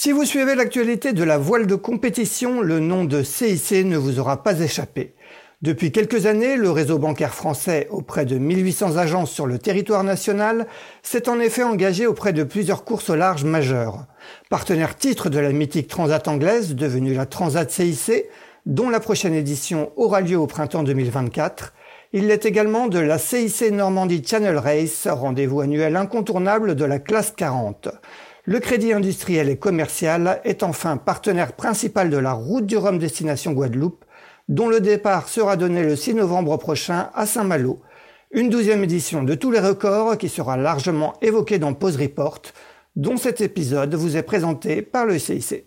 Si vous suivez l'actualité de la voile de compétition, le nom de CIC ne vous aura pas échappé. Depuis quelques années, le réseau bancaire français, auprès de 1800 agences sur le territoire national, s'est en effet engagé auprès de plusieurs courses au large majeures. Partenaire titre de la mythique Transat anglaise, devenue la Transat CIC, dont la prochaine édition aura lieu au printemps 2024, il l'est également de la CIC Normandie Channel Race, rendez-vous annuel incontournable de la classe 40. Le Crédit industriel et commercial est enfin partenaire principal de la route du Rhum destination Guadeloupe, dont le départ sera donné le 6 novembre prochain à Saint-Malo. Une douzième édition de tous les records qui sera largement évoquée dans Pause Report, dont cet épisode vous est présenté par le CIC.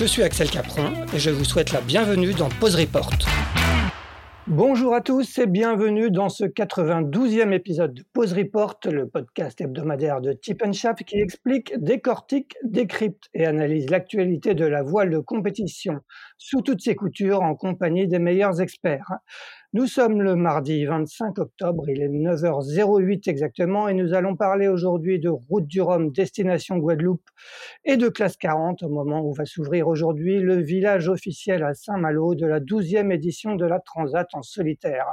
Je suis Axel Capron et je vous souhaite la bienvenue dans Pause Report. Bonjour à tous et bienvenue dans ce 92e épisode de Pause Report, le podcast hebdomadaire de Tip qui explique, décortique, décrypte et analyse l'actualité de la voile de compétition sous toutes ses coutures en compagnie des meilleurs experts. Nous sommes le mardi 25 octobre, il est 9h08 exactement et nous allons parler aujourd'hui de Route du Rhum destination Guadeloupe et de classe 40 au moment où va s'ouvrir aujourd'hui le village officiel à Saint-Malo de la 12e édition de la Transat en solitaire.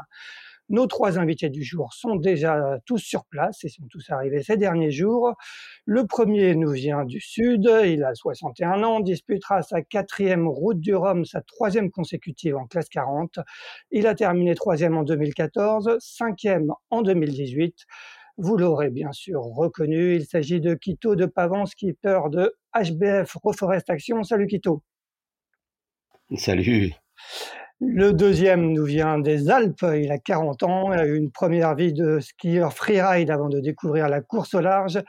Nos trois invités du jour sont déjà tous sur place et sont tous arrivés ces derniers jours. Le premier nous vient du sud, il a 61 ans, disputera sa quatrième route du Rhum, sa troisième consécutive en classe 40. Il a terminé troisième en 2014, cinquième en 2018. Vous l'aurez bien sûr reconnu, il s'agit de Quito de Pavance, skipper de HBF Reforest Action. Salut Quito. Salut. Le deuxième nous vient des Alpes, il a 40 ans, il a eu une première vie de skieur freeride avant de découvrir la course au large.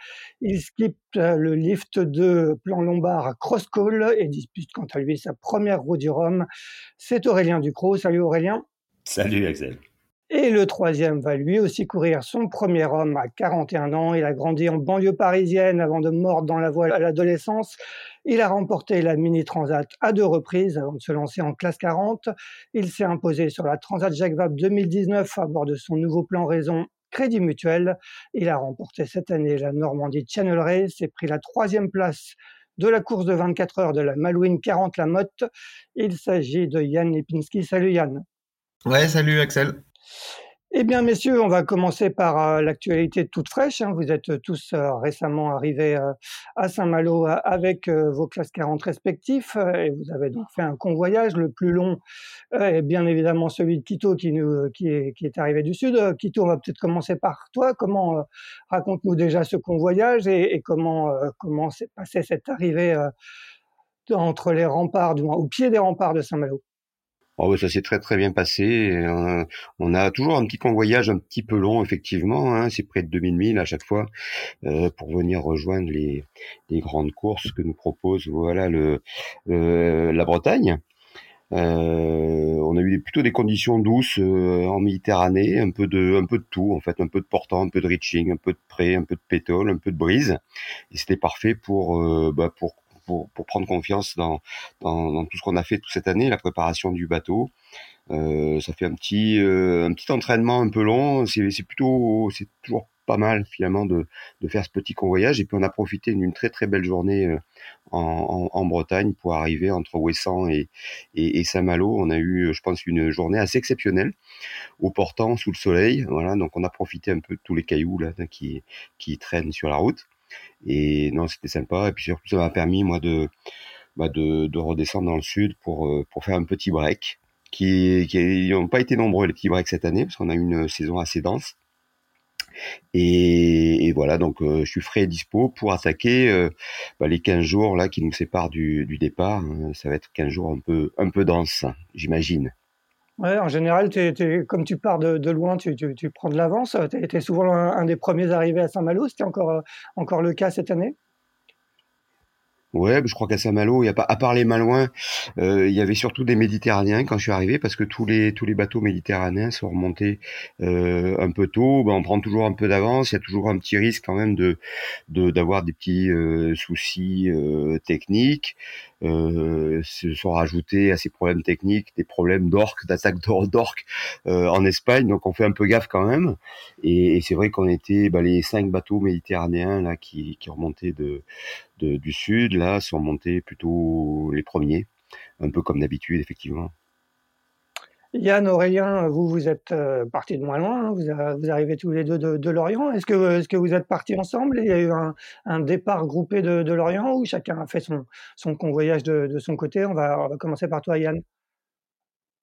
Il skippe euh, le lift de plan lombard à Crosscall et dispute quant à lui sa première roue du Rhum. C'est Aurélien Ducrot. Salut Aurélien. Salut Axel. Et le troisième va lui aussi courir son premier homme à 41 ans. Il a grandi en banlieue parisienne avant de mordre dans la voile à l'adolescence. Il a remporté la Mini Transat à deux reprises avant de se lancer en classe 40. Il s'est imposé sur la Transat Jacques Vabre 2019 à bord de son nouveau plan raison Crédit Mutuel. Il a remporté cette année la Normandie Channel Race et pris la troisième place de la course de 24 heures de la Malouine 40 La Motte. Il s'agit de Yann Lipinski. Salut Yann. Ouais, salut Axel. Eh bien, messieurs, on va commencer par euh, l'actualité toute fraîche. Hein. Vous êtes tous euh, récemment arrivés euh, à Saint-Malo avec vos classes 40 respectifs et vous avez donc fait un convoyage. Le plus long est bien évidemment celui de Quito qui, est, arrivé du sud. Quito, on va peut-être commencer par toi. Comment raconte-nous déjà ce convoyage et, comment comment s'est passée cette arrivée entre les remparts, du au pied des remparts de Saint-Malo? Oh, ça s'est très très bien passé. Euh, on a toujours un petit convoyage un petit peu long, effectivement. Hein, c'est près de 2000 milles à chaque fois euh, pour venir rejoindre les, les, grandes courses que nous propose voilà le, la Bretagne. Euh, on a eu plutôt des conditions douces euh, en Méditerranée, un peu de un peu de tout en fait, un peu de portant, un peu de reaching, un peu de près, un peu de pétole, un peu de brise. Et c'était parfait pour euh, bah, pour pour, prendre confiance dans, tout ce qu'on a fait toute cette année, la préparation du bateau. Euh, ça fait un petit, euh, un petit entraînement un peu long. C'est plutôt, c'est toujours pas mal finalement de, faire ce petit convoyage. Et puis on a profité d'une très très belle journée euh, en, Bretagne pour arriver entre Ouessant et, Saint-Malo. On a eu, je pense, une journée assez exceptionnelle au portant sous le soleil. Voilà, donc on a profité un peu de tous les cailloux là qui traînent sur la route. Et non, c'était sympa. Et puis surtout, ça m'a permis, moi, de, bah, de, de, redescendre dans le sud pour, euh, pour faire un petit break. Qui, qui n'ont pas été nombreux, les petits breaks cette année, parce qu'on a eu une saison assez dense. Et, et voilà, donc euh, je suis frais et dispo pour attaquer euh, bah, les 15 jours là qui nous séparent du, du départ. Ça va être 15 jours un peu, un peu dense, j'imagine. Ouais, en général, comme tu pars de, loin, tu, prends de l'avance. Tu es, souvent un, des premiers arrivés à Saint-Malo. C'était encore, encore le cas cette année? Ouais, je crois qu'à Saint-Malo, il y a pas, à part les Malouins, euh, il y avait surtout des Méditerranéens quand je suis arrivé, parce que tous les tous les bateaux méditerranéens sont remontés euh, un peu tôt. Ben, on prend toujours un peu d'avance. Il y a toujours un petit risque quand même de d'avoir des petits euh, soucis techniques. Se sont rajoutés à ces problèmes techniques des problèmes d'orques, d'attaque d'orques en Espagne. Donc on fait un peu gaffe quand même. Et, c'est vrai qu'on était ben, les cinq bateaux méditerranéens là qui qui remontaient de du sud, là, sont montés plutôt les premiers, un peu comme d'habitude, effectivement. Yann, Aurélien, vous, vous êtes euh, partis de moins loin, hein. vous, arrivez tous les deux de, Lorient. Est-ce que, est que vous êtes partis ensemble? Il y a eu un, départ groupé de, Lorient ou chacun a fait son, son convoyage de, son côté? On va, on va commencer par toi, Yann.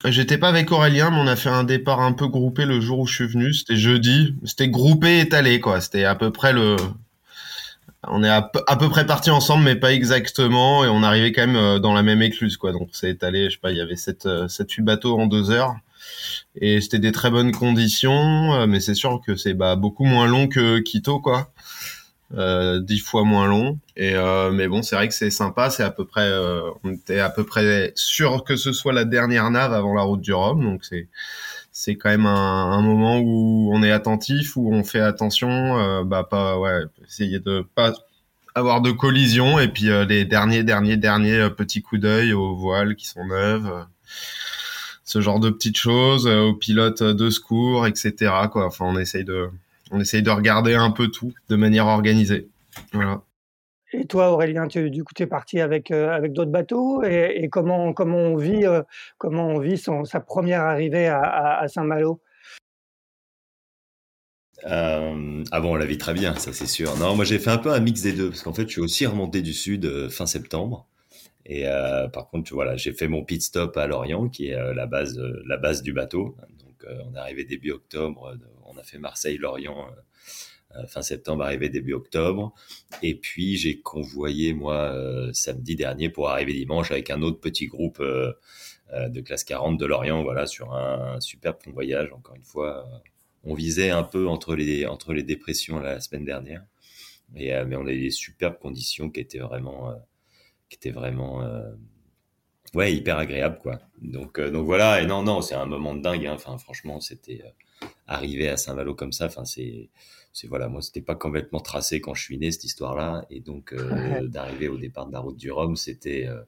J'étais pas avec Aurélien, mais on a fait un départ un peu groupé le jour où je suis venu. C'était jeudi. C'était groupé étalé, quoi. C'était à peu près le, on est à peu, près partis ensemble, mais pas exactement, et on arrivait quand même euh, dans la même écluse, quoi. Donc c'est étalé, je sais pas, il y avait 7 euh, sept, huit bateaux en deux heures, et c'était des très bonnes conditions, euh, mais c'est sûr que c'est bah, beaucoup moins long que Quito, quoi. Euh, dix fois moins long et mais bon c'est vrai que c'est sympa c'est à peu près on était à peu près sûr que ce soit la dernière nave avant la route du Rhum donc c'est c'est quand même un, moment où on est attentif, où on fait attention, euh, bah pas ouais, essayer de pas avoir de collision et puis euh, les derniers derniers derniers euh, petits coups d'œil aux voiles qui sont neuves, ce genre de petites choses, aux pilotes de secours, etc. Quoi. Enfin, on essaye de on essaye de regarder un peu tout de manière organisée. Voilà. Et toi, Aurélien, tu, es parti avec, euh, avec d'autres bateaux. Et, comment, comment on vit, euh, comment on vit sa première arrivée à, Saint-Malo? Euh, ah bon, on la vit très bien, ça c'est sûr. Non, moi j'ai fait un peu un mix des deux, parce qu'en fait je suis aussi remonté du sud fin septembre. Et par contre, voilà, j'ai fait mon pit stop à Lorient, qui est la, base, la base du bateau. Donc on est arrivé début octobre, on a fait Marseille-Lorient euh, fin septembre, arrivé début octobre. Et puis j'ai convoyé moi euh, samedi dernier pour arriver dimanche avec un autre petit groupe euh, de classe 40 de Lorient, voilà, sur un, superbe convoyage. Encore une fois, on visait un peu entre les entre les dépressions la semaine dernière, et, mais on a eu des superbes conditions qui étaient vraiment qui étaient vraiment ouais hyper agréables quoi. Donc donc voilà et non non c'est un moment de dingue. Hein. Enfin franchement c'était arriver à Saint-Valo comme ça. Enfin c'est c'est voilà, moi c'était pas complètement tracé quand je suis né cette histoire-là, et donc euh, d'arriver au départ de la route du Rhum, c'était euh,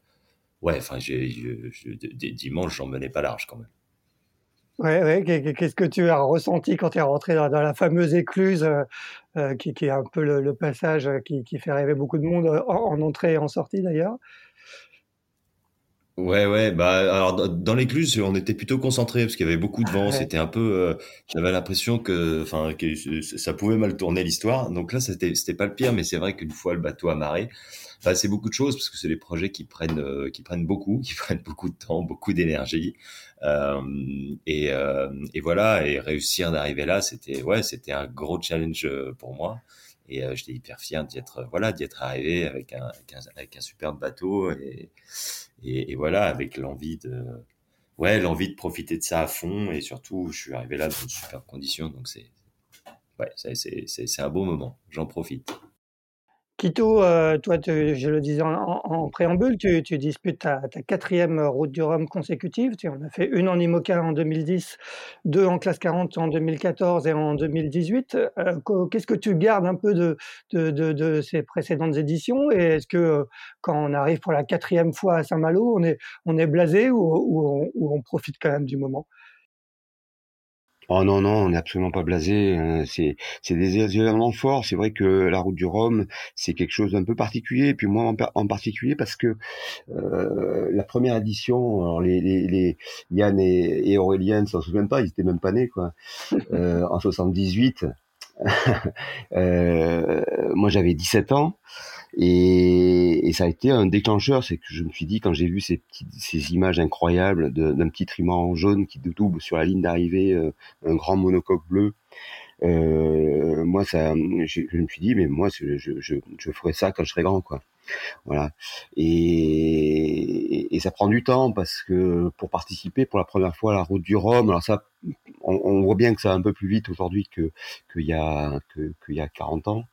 ouais, enfin dimanche j'en menais pas large quand même. Ouais, ouais. Qu'est-ce que tu as ressenti quand tu es rentré dans, la fameuse écluse, euh, qui, est un peu le, passage qui, fait rêver beaucoup de monde en entrée et en sortie d'ailleurs? Ouais, ouais, bah alors dans l'écluse, on était plutôt concentré parce qu'il y avait beaucoup de vent. C'était un peu, euh, j'avais l'impression que, enfin, que ça pouvait mal tourner l'histoire. Donc là, c'était c'était pas le pire, mais c'est vrai qu'une fois le bateau amarré, bah, c'est beaucoup de choses parce que c'est des projets qui prennent euh, qui prennent beaucoup, qui prennent beaucoup de temps, beaucoup d'énergie. Euh, et, euh, et voilà, et réussir d'arriver là, c'était ouais, c'était un gros challenge pour moi. Et euh, j'étais hyper fier d'y être, voilà, d'y être arrivé avec un, avec un, avec un superbe bateau et, et, voilà, avec l'envie de, ouais, l'envie de profiter de ça à fond et surtout, je suis arrivé là dans de superbes conditions, donc c'est, ouais, c'est, c'est un beau moment. J'en profite. Quito, euh, toi, je le disais en, préambule, tu, disputes ta, quatrième route du Rhum consécutive. Tu en as fait une en IMOCA en 2010, deux en classe 40 en 2014 et en 2018. Euh, qu'est-ce que tu gardes un peu de, de, ces précédentes éditions? Et est-ce que euh, quand on arrive pour la quatrième fois à Saint-Malo, on est, on est blasé ou on profite quand même du moment? Oh non, non, on n'est absolument pas blasé. Hein. C'est, c'est des événements forts. C'est vrai que la route du Rhum, c'est quelque chose d'un peu particulier. Et puis moi en, particulier parce que euh, la première édition, alors les, les, les Yann et, et Aurélien ne s'en souviennent pas, ils étaient même pas nés quoi. Euh, en 78, euh, moi j'avais 17 ans. Et, et, ça a été un déclencheur, c'est que je me suis dit quand j'ai vu ces, petites, ces images incroyables d'un petit trimaran jaune qui double sur la ligne d'arrivée, euh, un grand monocoque bleu, euh, moi, ça, je, me suis dit, mais moi, je, je, je, ferai ça quand je serai grand, quoi. Voilà. Et, et, ça prend du temps parce que pour participer pour la première fois à la route du Rhum, alors ça, on, voit bien que ça va un peu plus vite aujourd'hui que qu'il y a que qu'il y a 40 ans.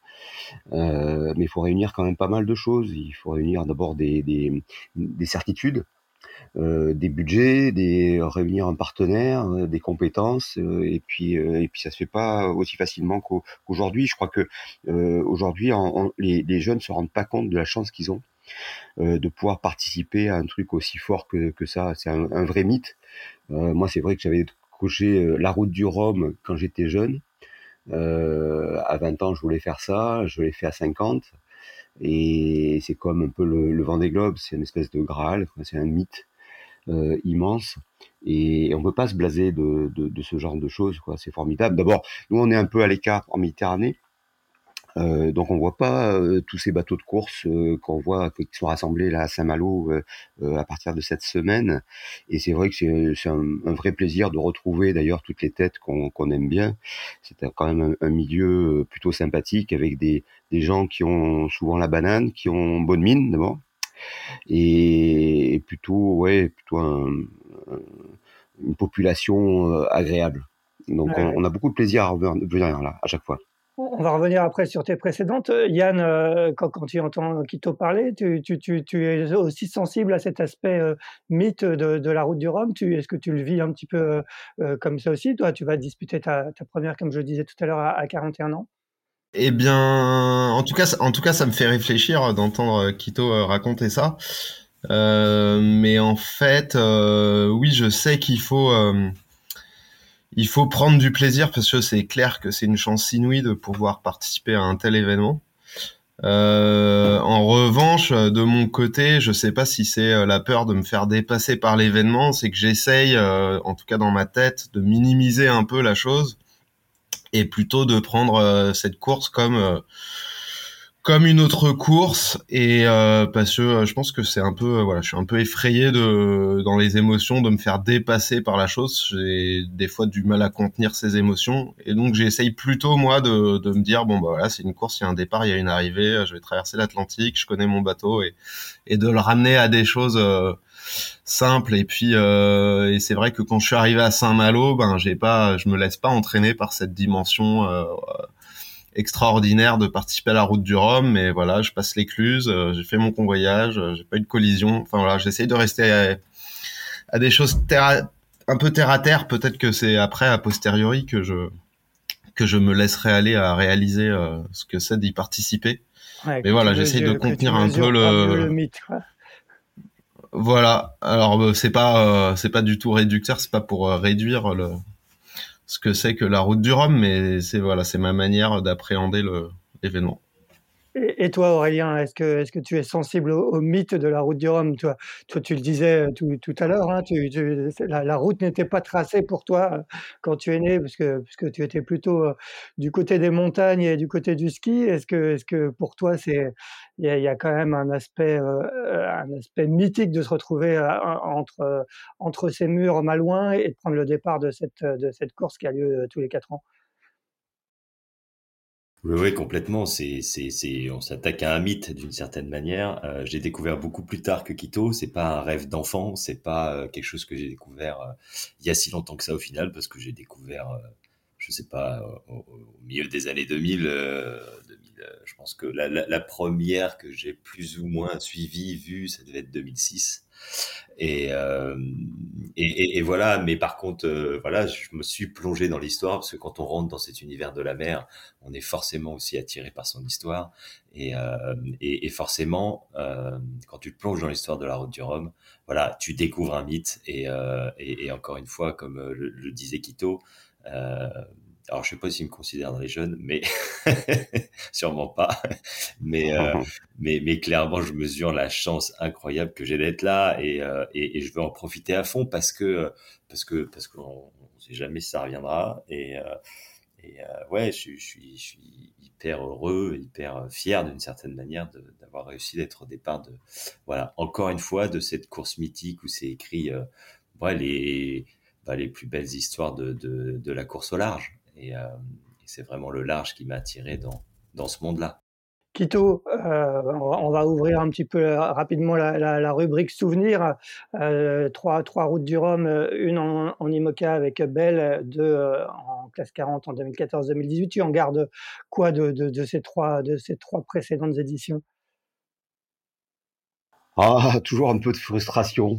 Euh, mais il faut réunir quand même pas mal de choses. Il faut réunir d'abord des, des, des certitudes, euh, des budgets, des réunir un partenaire, euh, des compétences, euh, et puis et puis ça se fait pas aussi facilement qu'aujourd'hui. Je crois que aujourd'hui, les, les, jeunes se rendent pas compte de la chance qu'ils ont de pouvoir participer à un truc aussi fort que, que ça. C'est un, un, vrai mythe. moi, c'est vrai que j'avais coché la route du Rhum quand j'étais jeune. À 20 ans, je voulais faire ça. Je l'ai fait à 50. Et c'est comme un peu le, le vent des globes, c'est une espèce de Graal, c'est un mythe euh, immense. Et on ne peut pas se blaser de, de, de, ce genre de choses, quoi. C'est formidable. D'abord, nous, on est un peu à l'écart en Méditerranée. Euh, donc on voit pas euh, tous ces bateaux de course euh, qu'on voit qui sont rassemblés là à Saint-Malo euh, à partir de cette semaine. Et c'est vrai que c'est un, un, vrai plaisir de retrouver d'ailleurs toutes les têtes qu'on aime bien. C'est quand même un, un, milieu plutôt sympathique avec des, des gens qui ont souvent la banane, qui ont bonne mine d'abord, et, plutôt ouais plutôt un, une population agréable. Donc on, on, a beaucoup de plaisir à venir là à chaque fois. On va revenir après sur tes précédentes. Yann, euh, quand, tu entends Quito parler, tu, es aussi sensible à cet aspect euh, mythe de, la route du Rhum. Est-ce que tu le vis un petit peu euh, comme ça aussi Toi, tu vas disputer ta, première, comme je le disais tout à l'heure, à, 41 ans eh bien, en tout cas, en tout cas, ça me fait réfléchir d'entendre Quito raconter ça. mais en fait, oui, je sais qu'il faut il faut prendre du plaisir parce que c'est clair que c'est une chance inouïe de pouvoir participer à un tel événement. Euh, en revanche, de mon côté, je sais pas si c'est euh, la peur de me faire dépasser par l'événement, c'est que j'essaye, euh, en tout cas dans ma tête, de minimiser un peu la chose et plutôt de prendre cette course comme comme une autre course et euh, parce que euh, je pense que c'est un peu euh, voilà je suis un peu effrayé de dans les émotions de me faire dépasser par la chose. J'ai des fois du mal à contenir ces émotions et donc j'essaye plutôt moi de, de me dire bon bah voilà c'est une course il y a un départ il y a une arrivée je vais traverser l'Atlantique je connais mon bateau et et de le ramener à des choses simples. Et puis et c'est vrai que quand je suis arrivé à Saint-Malo ben j'ai pas je me laisse pas entraîner par cette dimension extraordinaire de participer à la route du Rhum, mais voilà, je passe l'écluse, euh, j'ai fait mon convoyage, euh, j'ai pas eu de collision. Enfin voilà, j'essaye de rester à, des choses un peu terre à terre. Peut-être que c'est après, a posteriori, que je que je me laisserai aller à réaliser euh, ce que c'est d'y participer. mais voilà, j'essaye de contenir un peu le, mythe. Voilà. Alors c'est pas c'est pas du tout réducteur, c'est pas pour réduire le ce que c'est que la route du Rhum, mais c'est voilà, c'est ma manière d'appréhender l'événement. Et, toi, Aurélien, est-ce que, est-ce que tu es sensible au, mythe de la route du Rhum? Toi, toi, tu le disais tout, tout à l'heure, hein, tu, la, route n'était pas tracée pour toi euh, quand tu es né, parce que, parce que tu étais plutôt euh, du côté des montagnes et du côté du ski. Est-ce que, est-ce que pour toi, c'est il y, a, quand même un aspect, euh, mythique de se retrouver entre, entre ces murs malouins et de prendre le départ de cette, course qui a lieu tous les quatre ans oui, complètement. On s'attaque à un mythe d'une certaine manière. Euh, j'ai découvert beaucoup plus tard que Quito. C'est pas un rêve d'enfant. C'est pas euh, quelque chose que j'ai découvert euh, il y a si longtemps que ça au final, parce que j'ai découvert, je sais pas, au, milieu des années 2000. 2000 je pense que la, première que j'ai plus ou moins suivie, vue, ça devait être 2006. Euh, et, voilà, mais par contre, euh, voilà, je me suis plongé dans l'histoire parce que quand on rentre dans cet univers de la mer, on est forcément aussi attiré par son histoire. Et, euh, forcément, quand tu te plonges dans l'histoire de la route du Rhum, voilà, tu découvres un mythe. Et, et encore une fois, comme le, le disait Quito, alors je sais pas s'il me considère dans les jeunes, mais sûrement pas. Mais, euh, mais mais clairement, je mesure la chance incroyable que j'ai d'être là et, euh, et, et, je veux en profiter à fond parce que parce que parce qu'on ne sait jamais si ça reviendra et euh, et ouais, je, je, suis je suis hyper heureux, hyper fier d'une certaine manière d'avoir réussi d'être au départ de voilà encore une fois de cette course mythique où c'est écrit ouais, les bah, les plus belles histoires de, de, la course au large. Et, euh, c'est vraiment le large qui m'a attiré dans, dans ce monde-là. Quito, euh, on, va, ouvrir un petit peu euh, rapidement la, rubrique souvenirs. Trois, trois routes du Rhum, une en, en IMOCA avec Belle, deux en classe 40 en 2014-2018. Tu en gardes quoi de, de, ces trois, de ces trois précédentes éditions? Ah, toujours un peu de frustration,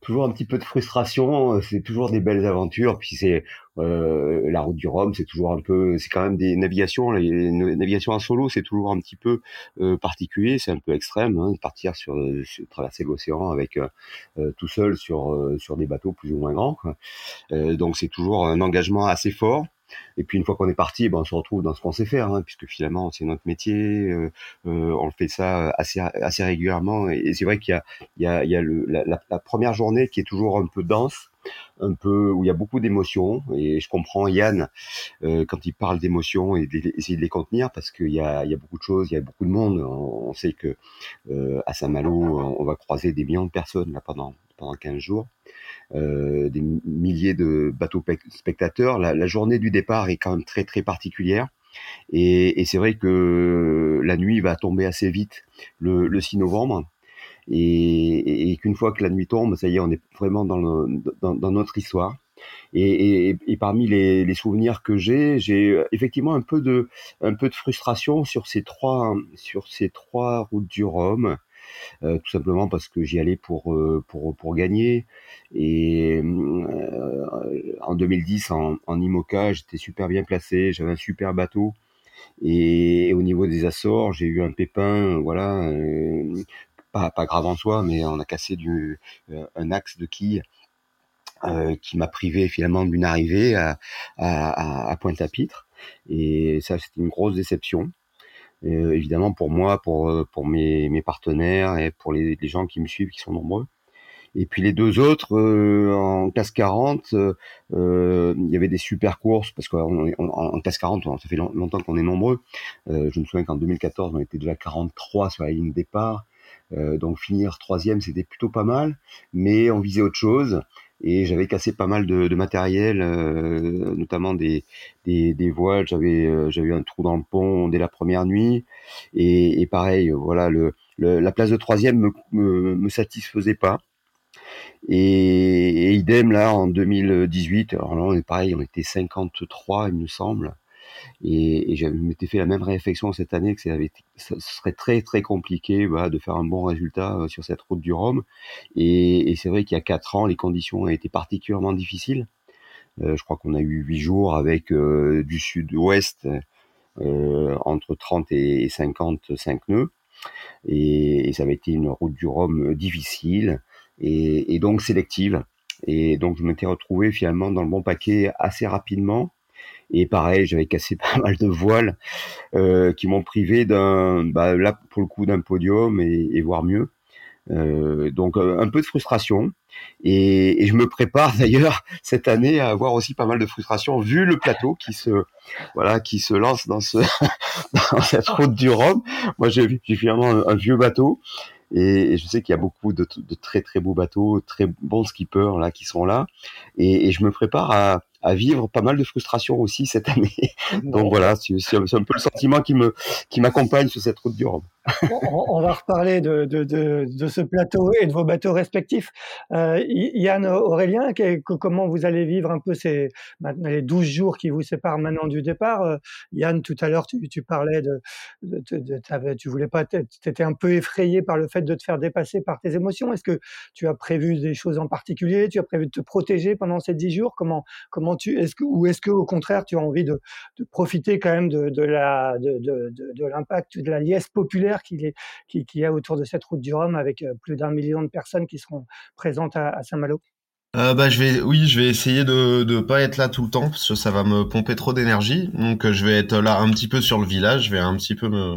toujours un petit peu de frustration. C'est toujours des belles aventures. Puis c'est euh, la route du Rhum, c'est toujours un peu, c'est quand même des navigations. Les navigations en solo, c'est toujours un petit peu euh, particulier, c'est un peu extrême, hein, de partir sur, traverser l'océan avec euh, tout seul sur sur des bateaux plus ou moins grands. Donc c'est toujours un engagement assez fort. Et puis une fois qu'on est parti, ben, on se retrouve dans ce qu'on sait faire, hein, puisque finalement c'est notre métier, euh, euh, on fait ça assez assez régulièrement. Et, c'est vrai qu'il y a il y a, il y a le, la, la, première journée qui est toujours un peu dense, un peu où il y a beaucoup d'émotions. Et je comprends Yann euh, quand il parle d'émotions et d'essayer de les contenir, parce qu'il y a il y a beaucoup de choses, il y a beaucoup de monde. On, sait que euh, à Saint-Malo, on va croiser des millions de personnes là pendant pendant 15 jours. Euh, des milliers de bateaux spectateurs. La, journée du départ est quand même très très particulière. Et, c'est vrai que la nuit va tomber assez vite le, 6 novembre. Et, qu'une fois que la nuit tombe, ça y est, on est vraiment dans, notre histoire. Et, parmi les, souvenirs que j'ai, j'ai effectivement un peu de un peu de frustration sur ces trois sur ces trois routes du Rhum. Euh, tout simplement parce que j'y allais pour euh, pour pour gagner. Et euh, en 2010 en, en IMOCA, j'étais super bien placé, j'avais un super bateau. Et, au niveau des Açores, j'ai eu un pépin, voilà, pas, pas grave en soi, mais on a cassé du, un axe de quille euh, qui m'a privé finalement d'une arrivée à, à, à Pointe-à-Pitre. Et ça, c'était une grosse déception. Euh, évidemment pour moi, pour euh, pour mes, mes partenaires et pour les, les, gens qui me suivent, qui sont nombreux. Et puis les deux autres euh, en classe 40, euh, il y avait des super courses parce qu'en en, classe 40, ça fait longtemps qu'on est nombreux. je me souviens qu'en 2014, on était déjà 43 sur la ligne départ. donc finir troisième, c'était plutôt pas mal, mais on visait autre chose et j'avais cassé pas mal de, de matériel, euh, notamment des, des, des voiles. J'avais euh, j'avais eu un trou dans le pont dès la première nuit et, et pareil, voilà, le, la place de troisième me, me, me satisfaisait pas. Et, et, idem là en 2018, alors là on est pareil, on était 53 il me semble. Et, et je m'étais fait la même réflexion cette année que ça, avait, ce serait très très compliqué bah, de faire un bon résultat euh, sur cette route du Rhum. Et, et c'est vrai qu'il y a quatre ans, les conditions ont été particulièrement difficiles. Euh, je crois qu'on a eu huit jours avec euh, du sud-ouest euh, entre 30 et 55 nœuds. Et, et, ça avait été une route du Rhum difficile et, et donc sélective. Et donc je m'étais retrouvé finalement dans le bon paquet assez rapidement. Et pareil, j'avais cassé pas mal de voiles euh, qui m'ont privé d'un, bah, là pour le coup d'un podium et, et voire mieux. Euh, donc euh, un peu de frustration et, et je me prépare d'ailleurs cette année à avoir aussi pas mal de frustration vu le plateau qui se voilà qui se lance dans ce dans cette route du Rhum. Moi j'ai j'ai finalement un, un, vieux bateau et, je sais qu'il y a beaucoup de, de, très très beaux bateaux, très bons skippers là qui sont là et, et je me prépare à à vivre pas mal de frustration aussi cette année. Donc voilà, c'est un peu le sentiment qui me qui m'accompagne sur cette route du Rhum. On, va reparler de, ce plateau et de vos bateaux respectifs. Euh, Yann Aurélien, comment vous allez vivre un peu ces les 12 jours qui vous séparent maintenant du départ? Euh, Yann, tout à l'heure, tu, parlais de, tu voulais pas, tu étais un peu effrayé par le fait de te faire dépasser par tes émotions. Est-ce que tu as prévu des choses en particulier? Tu as prévu de te protéger pendant ces 10 jours? Comment comment tu est-ce que ou est-ce que au contraire tu as envie de, profiter quand même de, de l'impact de la liesse populaire qu'il est qui, qui a autour de cette route du Rhum avec euh, plus d'un million de personnes qui seront présentes à, Saint-Malo. Euh, bah je vais oui je vais essayer de de pas être là tout le temps parce que ça va me pomper trop d'énergie. Donc euh, je vais être là un petit peu sur le village. Je vais un petit peu me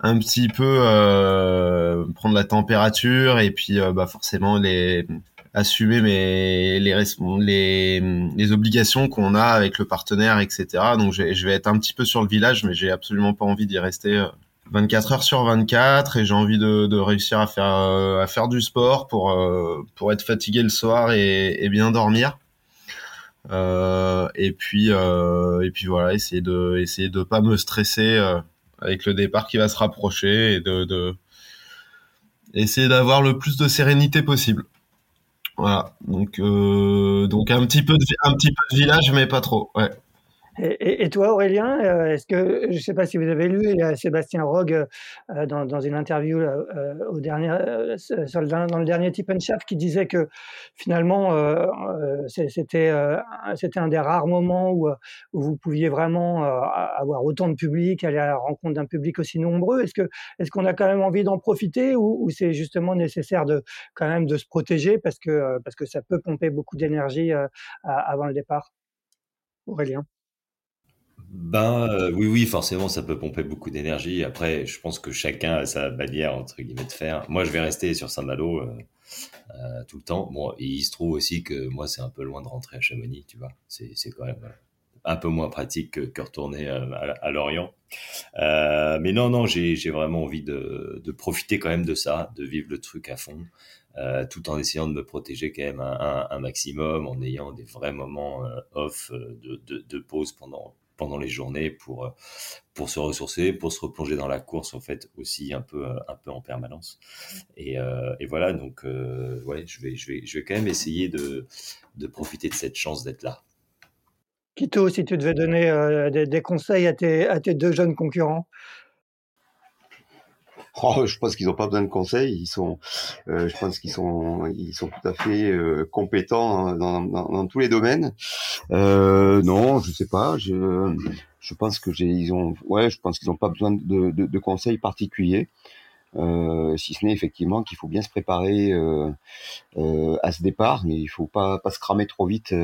un petit peu euh, prendre la température et puis bah forcément les assumer mes les obligations qu'on a avec le partenaire etc donc je, je, vais être un petit peu sur le village mais j'ai absolument pas envie d'y rester 24 heures sur 24 et j'ai envie de, réussir à faire à faire du sport pour pour être fatigué le soir et, bien dormir et puis et puis voilà, essayer de essayer de pas me stresser avec le départ qui va se rapprocher et de, essayer d'avoir le plus de sérénité possible. Voilà. Donc, euh, donc un petit peu de, un petit peu de village, mais pas trop. Ouais. Et, toi, Aurélien, euh, est-ce que, je ne sais pas si vous avez lu, il Sébastien Rogue euh, dans, dans, une interview euh, au dernier, sur le, dans le dernier Tip and Shaft qui disait que finalement, c'était c'était un des rares moments où, où vous pouviez vraiment avoir autant de public, aller à la rencontre d'un public aussi nombreux. Est-ce que est-ce qu'on a quand même envie d'en profiter ou, ou c'est justement nécessaire de quand même de se protéger parce que parce que ça peut pomper beaucoup d'énergie avant le départ? Aurélien ben euh, oui, oui, forcément, ça peut pomper beaucoup d'énergie. Après, je pense que chacun a sa manière entre guillemets de faire. Moi, je vais rester sur Saint-Malo euh, euh, tout le temps. Bon, il se trouve aussi que moi, c'est un peu loin de rentrer à Chamonix, tu vois. C'est c'est quand même un peu moins pratique que, que retourner à, Lorient. mais non, non, j'ai j'ai vraiment envie de, profiter quand même de ça, de vivre le truc à fond. tout en essayant de me protéger quand même un, maximum, en ayant des vrais moments off de, de pause pendant pendant les journées pour euh, pour se ressourcer, pour se replonger dans la course en fait aussi un peu euh, un peu en permanence. Et, euh, voilà donc ouais je vais je vais je vais quand même essayer de de profiter de cette chance d'être là. Quito, si tu devais donner des, des, conseils à tes, à tes deux jeunes concurrents Oh, je pense qu'ils n'ont pas besoin de conseils. Ils sont, euh, je pense qu'ils sont, ils sont tout à fait euh, compétents dans, dans, dans, tous les domaines. Euh, non, je sais pas. Je, je pense que j'ai, ils ont, ouais, je pense qu'ils n'ont pas besoin de, de, de, conseils particuliers. Euh, si ce n'est effectivement qu'il faut bien se préparer euh, euh, à ce départ, mais il faut pas pas se cramer trop vite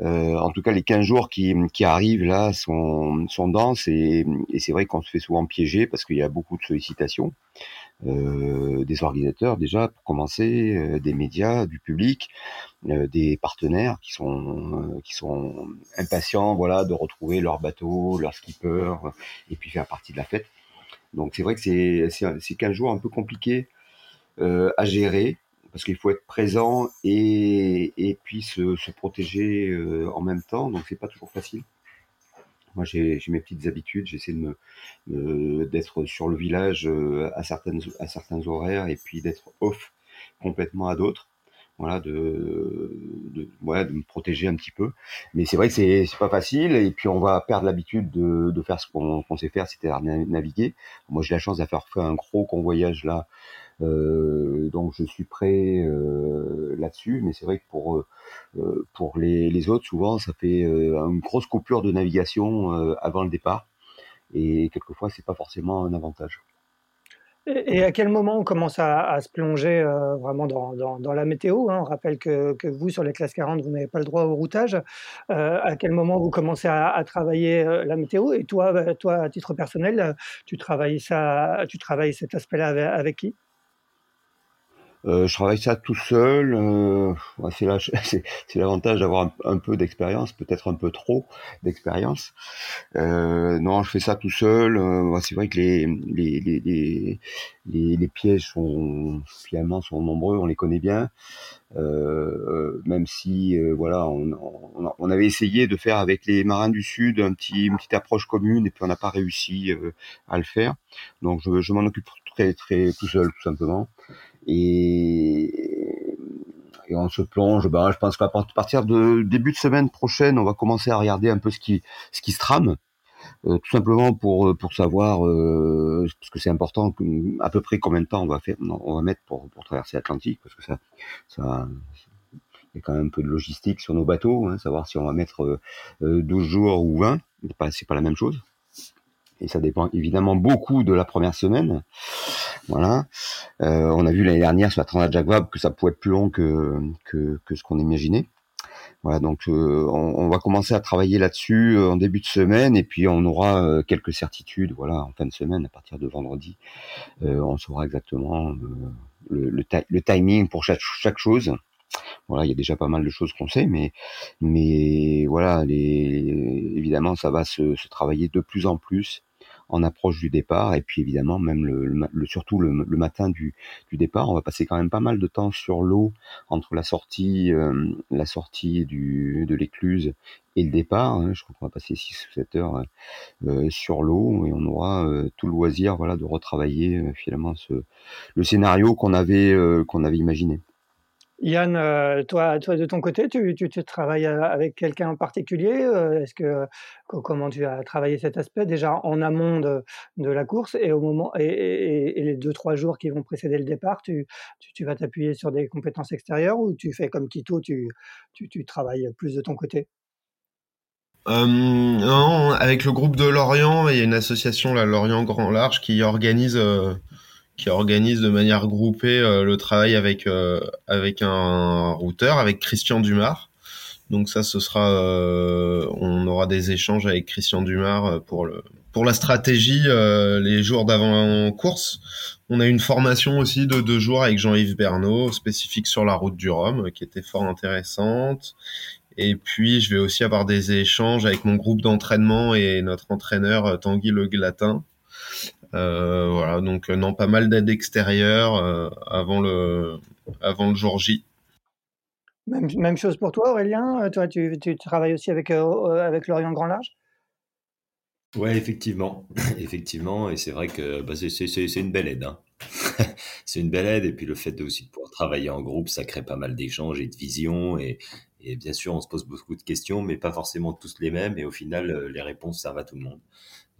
euh, en tout cas, les 15 jours qui, qui arrivent là sont, sont denses et, et c'est vrai qu'on se fait souvent piéger parce qu'il y a beaucoup de sollicitations euh, des organisateurs déjà pour commencer, euh, des médias, du public, euh, des partenaires qui sont qui sont impatients, voilà, de retrouver leur bateau, leur skipper et puis faire partie de la fête. Donc c'est vrai que c'est c'est 15 jours un peu compliqués à gérer parce qu'il faut être présent et, puis se, protéger euh, en même temps, donc c'est pas toujours facile. Moi, j'ai mes petites habitudes. J'essaie de d'être sur le village euh, à certaines à certains horaires et puis d'être off complètement à d'autres. Voilà, de, de, de me protéger un petit peu. Mais c'est vrai que c'est pas facile et puis on va perdre l'habitude de, faire ce qu'on sait faire, c'est-à-dire naviguer. Moi, j'ai la chance d'avoir fait un gros convoyage là donc je suis prêt euh, là-dessus, mais c'est vrai que pour euh, pour les, les, autres, souvent ça fait une grosse coupure de navigation avant le départ, et quelquefois c'est pas forcément un avantage. Et à quel moment on commence à, se plonger euh, vraiment dans, dans, la météo hein? On rappelle que, que, vous, sur les classes 40, vous n'avez pas le droit au routage. Euh, à quel moment vous commencez à, travailler euh, la météo? Et toi, bah, toi, à titre personnel, tu travailles, ça, tu travailles cet aspect-là avec qui? Euh, je travaille ça tout seul. Euh, c'est l'avantage d'avoir un, peu d'expérience, peut-être un peu trop d'expérience. Euh, non, je fais ça tout seul. Euh, c'est vrai que les les, les, les, les, pièges sont finalement sont nombreux, on les connaît bien. Euh, même si voilà, on, on, on, avait essayé de faire avec les marins du sud un petit une petite approche commune et puis on n'a pas réussi à le faire. Donc je, je m'en occupe très très tout seul tout simplement et, et on se plonge. Ben, je pense qu'à partir de début de semaine prochaine, on va commencer à regarder un peu ce qui, ce qui se trame. Euh, tout simplement pour pour savoir euh, que c'est important à peu près combien de temps on va faire on va mettre pour, pour traverser l'Atlantique parce que ça ça il y a quand même un peu de logistique sur nos bateaux hein, savoir si on va mettre euh, 12 jours ou 20 c'est pas c'est pas la même chose et ça dépend évidemment beaucoup de la première semaine. Voilà. Euh, on a vu l'année dernière sur la Transat Jacques Vabre que ça pouvait être plus long que, que, que ce qu'on imaginait. Voilà, donc euh, on, on, va commencer à travailler là-dessus euh, en début de semaine et puis on aura euh, quelques certitudes. Voilà, en fin de semaine, à partir de vendredi, euh, on saura exactement le, le, le, timing pour chaque, chaque chose. Voilà, il y a déjà pas mal de choses qu'on sait, mais mais voilà, les, évidemment, ça va se, se, travailler de plus en plus en approche du départ. Et puis évidemment, même le, surtout le, matin du, du, départ, on va passer quand même pas mal de temps sur l'eau entre la sortie, euh, la sortie du, de l'écluse et le départ. Hein. je crois qu'on va passer 6 ou 7 heures euh, sur l'eau et on aura euh, tout le loisir voilà, de retravailler finalement ce, le scénario qu'on avait, qu'on avait imaginé. Yann, euh, toi, de ton côté, tu, travailles euh, avec quelqu'un en particulier euh, Est-ce que comment tu as travaillé cet aspect déjà en amont de, la course et au moment et, les deux trois jours qui vont précéder le départ, tu, vas t'appuyer sur des compétences extérieures ou tu fais comme Kito, tu, tu, travailles plus de ton côté? Non, avec le groupe de Lorient, il y a une association, là, Lorient Grand Large, qui organise qui organise de manière groupée euh, le travail avec euh, avec un routeur, avec Christian Dumar. Donc ça, ce sera, euh, on aura des échanges avec Christian Dumar pour le pour la stratégie les jours d'avant course. On a une formation aussi de deux jours avec Jean-Yves Bernot, spécifique sur la route du Rhum, qui était fort intéressante. Et puis, je vais aussi avoir des échanges avec mon groupe d'entraînement et notre entraîneur Tanguy Le Glatin, euh, voilà, donc euh, non, pas mal d'aide extérieure euh, avant le avant le jour J. Même, même chose pour toi, Aurélien. Toi, tu, tu travailles aussi avec avec Lorient Grand Large? Ouais, effectivement, effectivement, et c'est vrai que bah, c'est une belle aide. Hein. c'est une belle aide, et puis le fait de aussi pouvoir travailler en groupe, ça crée pas mal d'échanges et de visions, et, et, bien sûr, on se pose beaucoup de questions, mais pas forcément tous les mêmes, et au final, les réponses servent à tout le monde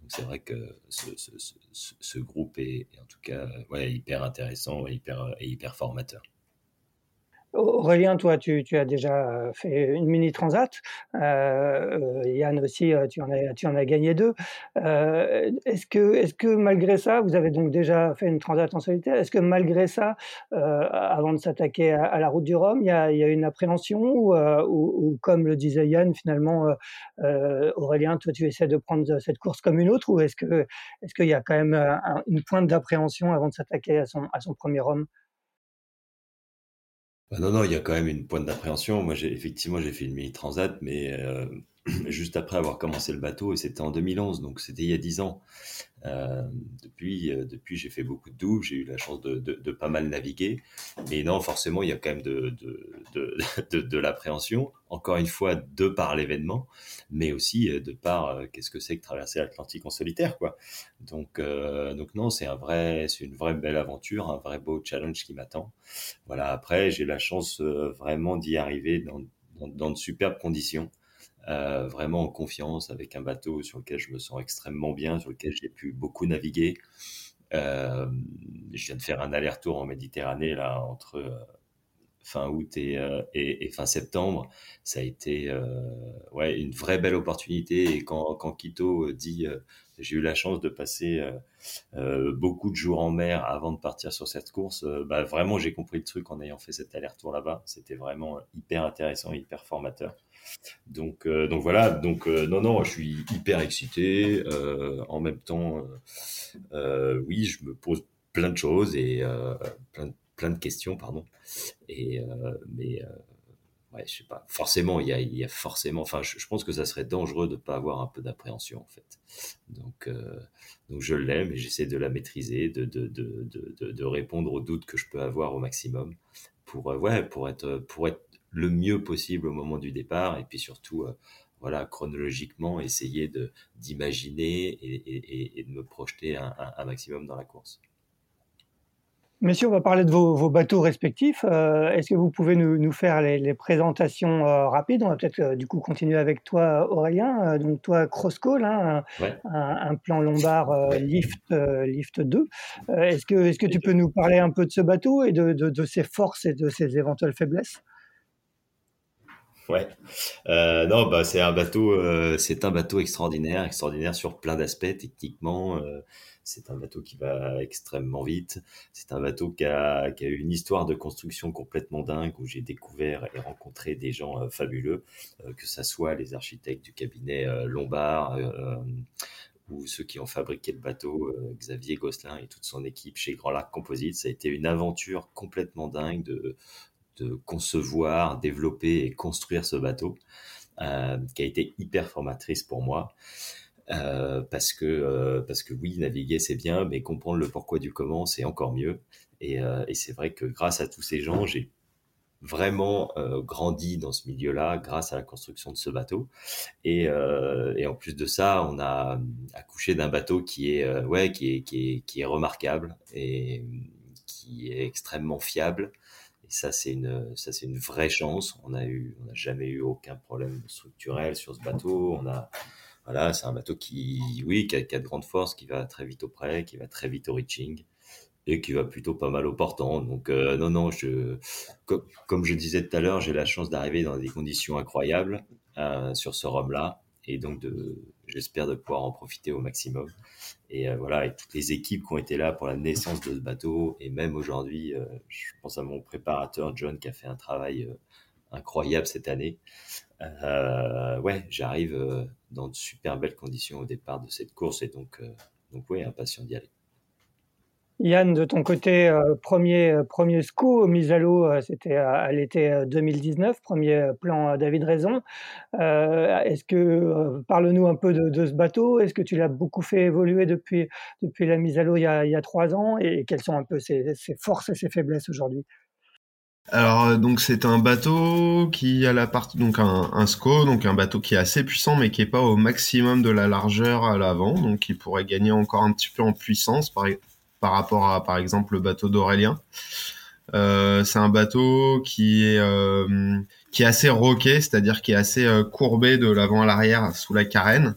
c'est vrai que ce, groupe est, en tout cas hyper intéressant et hyper, et hyper formateur. Aurélien, toi, tu, tu, as déjà euh, fait une mini transat. Euh, Yann aussi, euh, tu en as, tu en as gagné deux. Euh, est-ce que, est-ce que malgré ça, vous avez donc déjà fait une transat en solitaire? Est-ce que malgré ça, euh, avant de s'attaquer à, la route du Rhum, il y a, y a une appréhension ou, ou, comme le disait Yann, finalement, Aurélien, toi, tu essaies de prendre cette course comme une autre ou est-ce que, est-ce qu'il y a quand même une pointe d'appréhension avant de s'attaquer à son, à son premier Rhum? Bah, non, non, il y a quand même une pointe d'appréhension. Moi, j'ai effectivement, j'ai fait une mini transat, mais euh, juste après avoir commencé le bateau, et c'était en 2011, donc c'était il y a 10 ans. Euh, depuis, euh, depuis j'ai fait beaucoup de douves, j'ai eu la chance de, pas mal naviguer. Mais non, forcément, il y a quand même de, de, de l'appréhension. Encore une fois, de par l'événement, mais aussi euh, de par qu'est-ce que c'est que traverser l'Atlantique en solitaire, quoi. Donc, donc non, c'est un vrai, une vraie belle aventure, un vrai beau challenge qui m'attend. Voilà. Après, j'ai la chance vraiment d'y arriver dans, dans de superbes conditions. Euh, vraiment en confiance avec un bateau sur lequel je me sens extrêmement bien, sur lequel j'ai pu beaucoup naviguer. Euh, je viens de faire un aller-retour en Méditerranée là entre euh, fin août et, et, fin septembre. Ça a été ouais une vraie belle opportunité. Et quand, quand Quito dit j'ai eu la chance de passer beaucoup de jours en mer avant de partir sur cette course. bah, vraiment, j'ai compris le truc en ayant fait cet aller-retour là-bas. C'était vraiment hyper intéressant, hyper formateur. Donc, euh, donc voilà, donc euh, non, non, je suis hyper excité. Euh, en même temps, oui, je me pose plein de choses et plein, plein, de questions, pardon. Et mais ouais, je sais pas. Forcément, il y a, y a forcément. Enfin, je, pense que ça serait dangereux de ne pas avoir un peu d'appréhension en fait. Donc, donc je l'aime et j'essaie de la maîtriser, de de, de, de, de, répondre aux doutes que je peux avoir au maximum pour ouais, pour être pour être le mieux possible au moment du départ et puis surtout euh, voilà chronologiquement essayer de d'imaginer et, de me projeter un, maximum dans la course. Messieurs, on va parler de vos, bateaux respectifs. Euh, est-ce que vous pouvez nous, faire les, présentations euh, rapides? On va peut-être du coup continuer avec toi, Aurélien. donc toi, Crosscall, hein, un, plan lombard lift, lift 2. est-ce que, est-ce que tu peux nous parler un peu de ce bateau et de, de ses forces et de ses éventuelles faiblesses? Ouais. Euh, non, bah c'est un bateau, euh, c'est un bateau extraordinaire, extraordinaire sur plein d'aspects techniquement. Euh, c'est un bateau qui va extrêmement vite. C'est un bateau qui a, eu une histoire de construction complètement dingue où j'ai découvert et rencontré des gens fabuleux, que ça soit les architectes du cabinet Lombard ou ceux qui ont fabriqué le bateau, Xavier Gosselin et toute son équipe chez Grand Lac Composite. Ça a été une aventure complètement dingue de de concevoir, développer et construire ce bateau, euh, qui a été hyper formatrice pour moi. parce que parce que oui, naviguer c'est bien, mais comprendre le pourquoi du comment c'est encore mieux. Et, c'est vrai que grâce à tous ces gens, j'ai vraiment euh, grandi dans ce milieu-là grâce à la construction de ce bateau. Et, euh, et en plus de ça, on a accouché d'un bateau qui est, euh, ouais, qui est, qui, est, qui est remarquable et qui est extrêmement fiable. Ça, c'est une, ça, c'est une vraie chance. On a eu, on n'a jamais eu aucun problème structurel sur ce bateau. On a, voilà, c'est un bateau qui, oui, qui a, de grandes forces, qui va très vite au près, qui va très vite au reaching et qui va plutôt pas mal au portant. Donc euh, non, non, je, comme je disais tout à l'heure, j'ai la chance d'arriver dans des conditions incroyables euh, sur ce rhum-là, et donc de, j'espère de pouvoir en profiter au maximum. Et euh, voilà, et toutes les équipes qui ont été là pour la naissance de ce bateau, et même aujourd'hui, je pense à mon préparateur John qui a fait un travail incroyable cette année. ouais, j'arrive dans de super belles conditions au départ de cette course, et donc, donc ouais, impatient d'y aller. Yann, de ton côté, euh, premier, euh, premier SCO mis à l'eau, euh, c'était à, l'été 2019, premier plan David Raison. Est-ce que, parle-nous un peu de, ce bateau? Est-ce que tu l'as beaucoup fait évoluer depuis, depuis la mise à l'eau il, y a trois ans? Et quelles sont un peu ses, forces et ses faiblesses aujourd'hui? Alors donc c'est un bateau qui a la partie donc un, SCO donc un bateau qui est assez puissant mais qui est pas au maximum de la largeur à l'avant donc qui pourrait gagner encore un petit peu en puissance par, par rapport à, par exemple, le bateau d'Aurélien. Euh, c'est un bateau qui est euh, qui est assez roqué, c'est-à-dire qui est assez euh, courbé de l'avant à l'arrière sous la carène,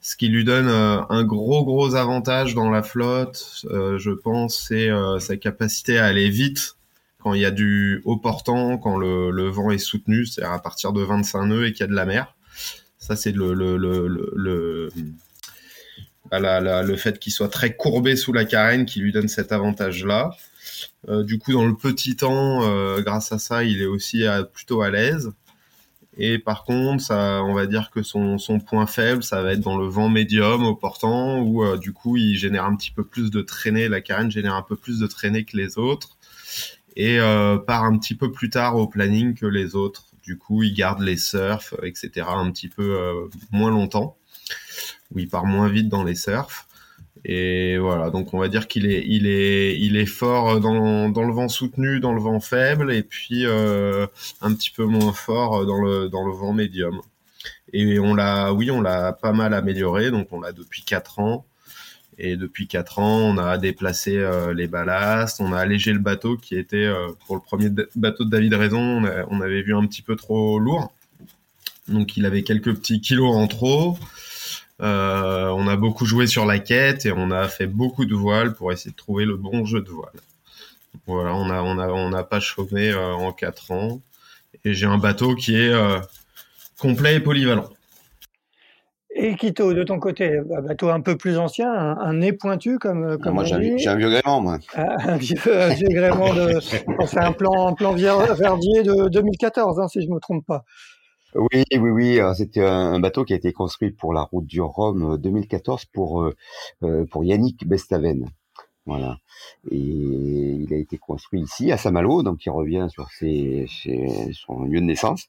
ce qui lui donne un gros gros avantage dans la flotte. je pense c'est sa capacité à aller vite quand il y a du haut portant, quand le, vent est soutenu, c'est-à-dire à partir de 25 nœuds et qu'il y a de la mer. Ça c'est le fait qu'il soit très courbé sous la carène qui lui donne cet avantage-là. Euh, du coup, dans le petit temps, euh, grâce à ça, il est aussi plutôt à l'aise. Et par contre, ça, on va dire que son, point faible, ça va être dans le vent médium au portant, où euh, du coup, il génère un petit peu plus de traînée, la carène génère un peu plus de traînée que les autres, et part un petit peu plus tard au planning que les autres. Du coup, il garde les surfs, etc., un petit peu moins longtemps où il part moins vite dans les surfs. Et voilà, donc on va dire qu'il est, il est, il est fort dans, le vent soutenu, dans le vent faible, et puis euh, un petit peu moins fort dans le, dans le vent médium. Et on l'a, oui, on l'a pas mal amélioré, donc on l'a depuis 4 ans. Et depuis 4 ans, on a déplacé euh, les ballasts, on a allégé le bateau qui était, euh, pour le premier bateau de David Raison, on, on, avait vu un petit peu trop lourd. Donc il avait quelques petits kilos en trop. Euh, on a beaucoup joué sur la quête et on a fait beaucoup de voiles pour essayer de trouver le bon jeu de voile. Voilà, on a on a on n'a pas chômé euh, en quatre ans et j'ai un bateau qui est euh, complet et polyvalent. Et Quito, de ton côté, un bateau un peu plus ancien, un, nez pointu comme, ah, comme moi, j'ai un, vieux gréement, moi. Ah, un vieux, gréement de. C'est un plan, un plan verdier de 2014, hein, si je ne me trompe pas. Oui, oui, oui. C'était un bateau qui a été construit pour la route du Rhum 2014 euh, pour euh, euh, pour Yannick Bestaven. Voilà. Et il a été construit ici à Saint-Malo, donc il revient sur ses, son lieu de naissance.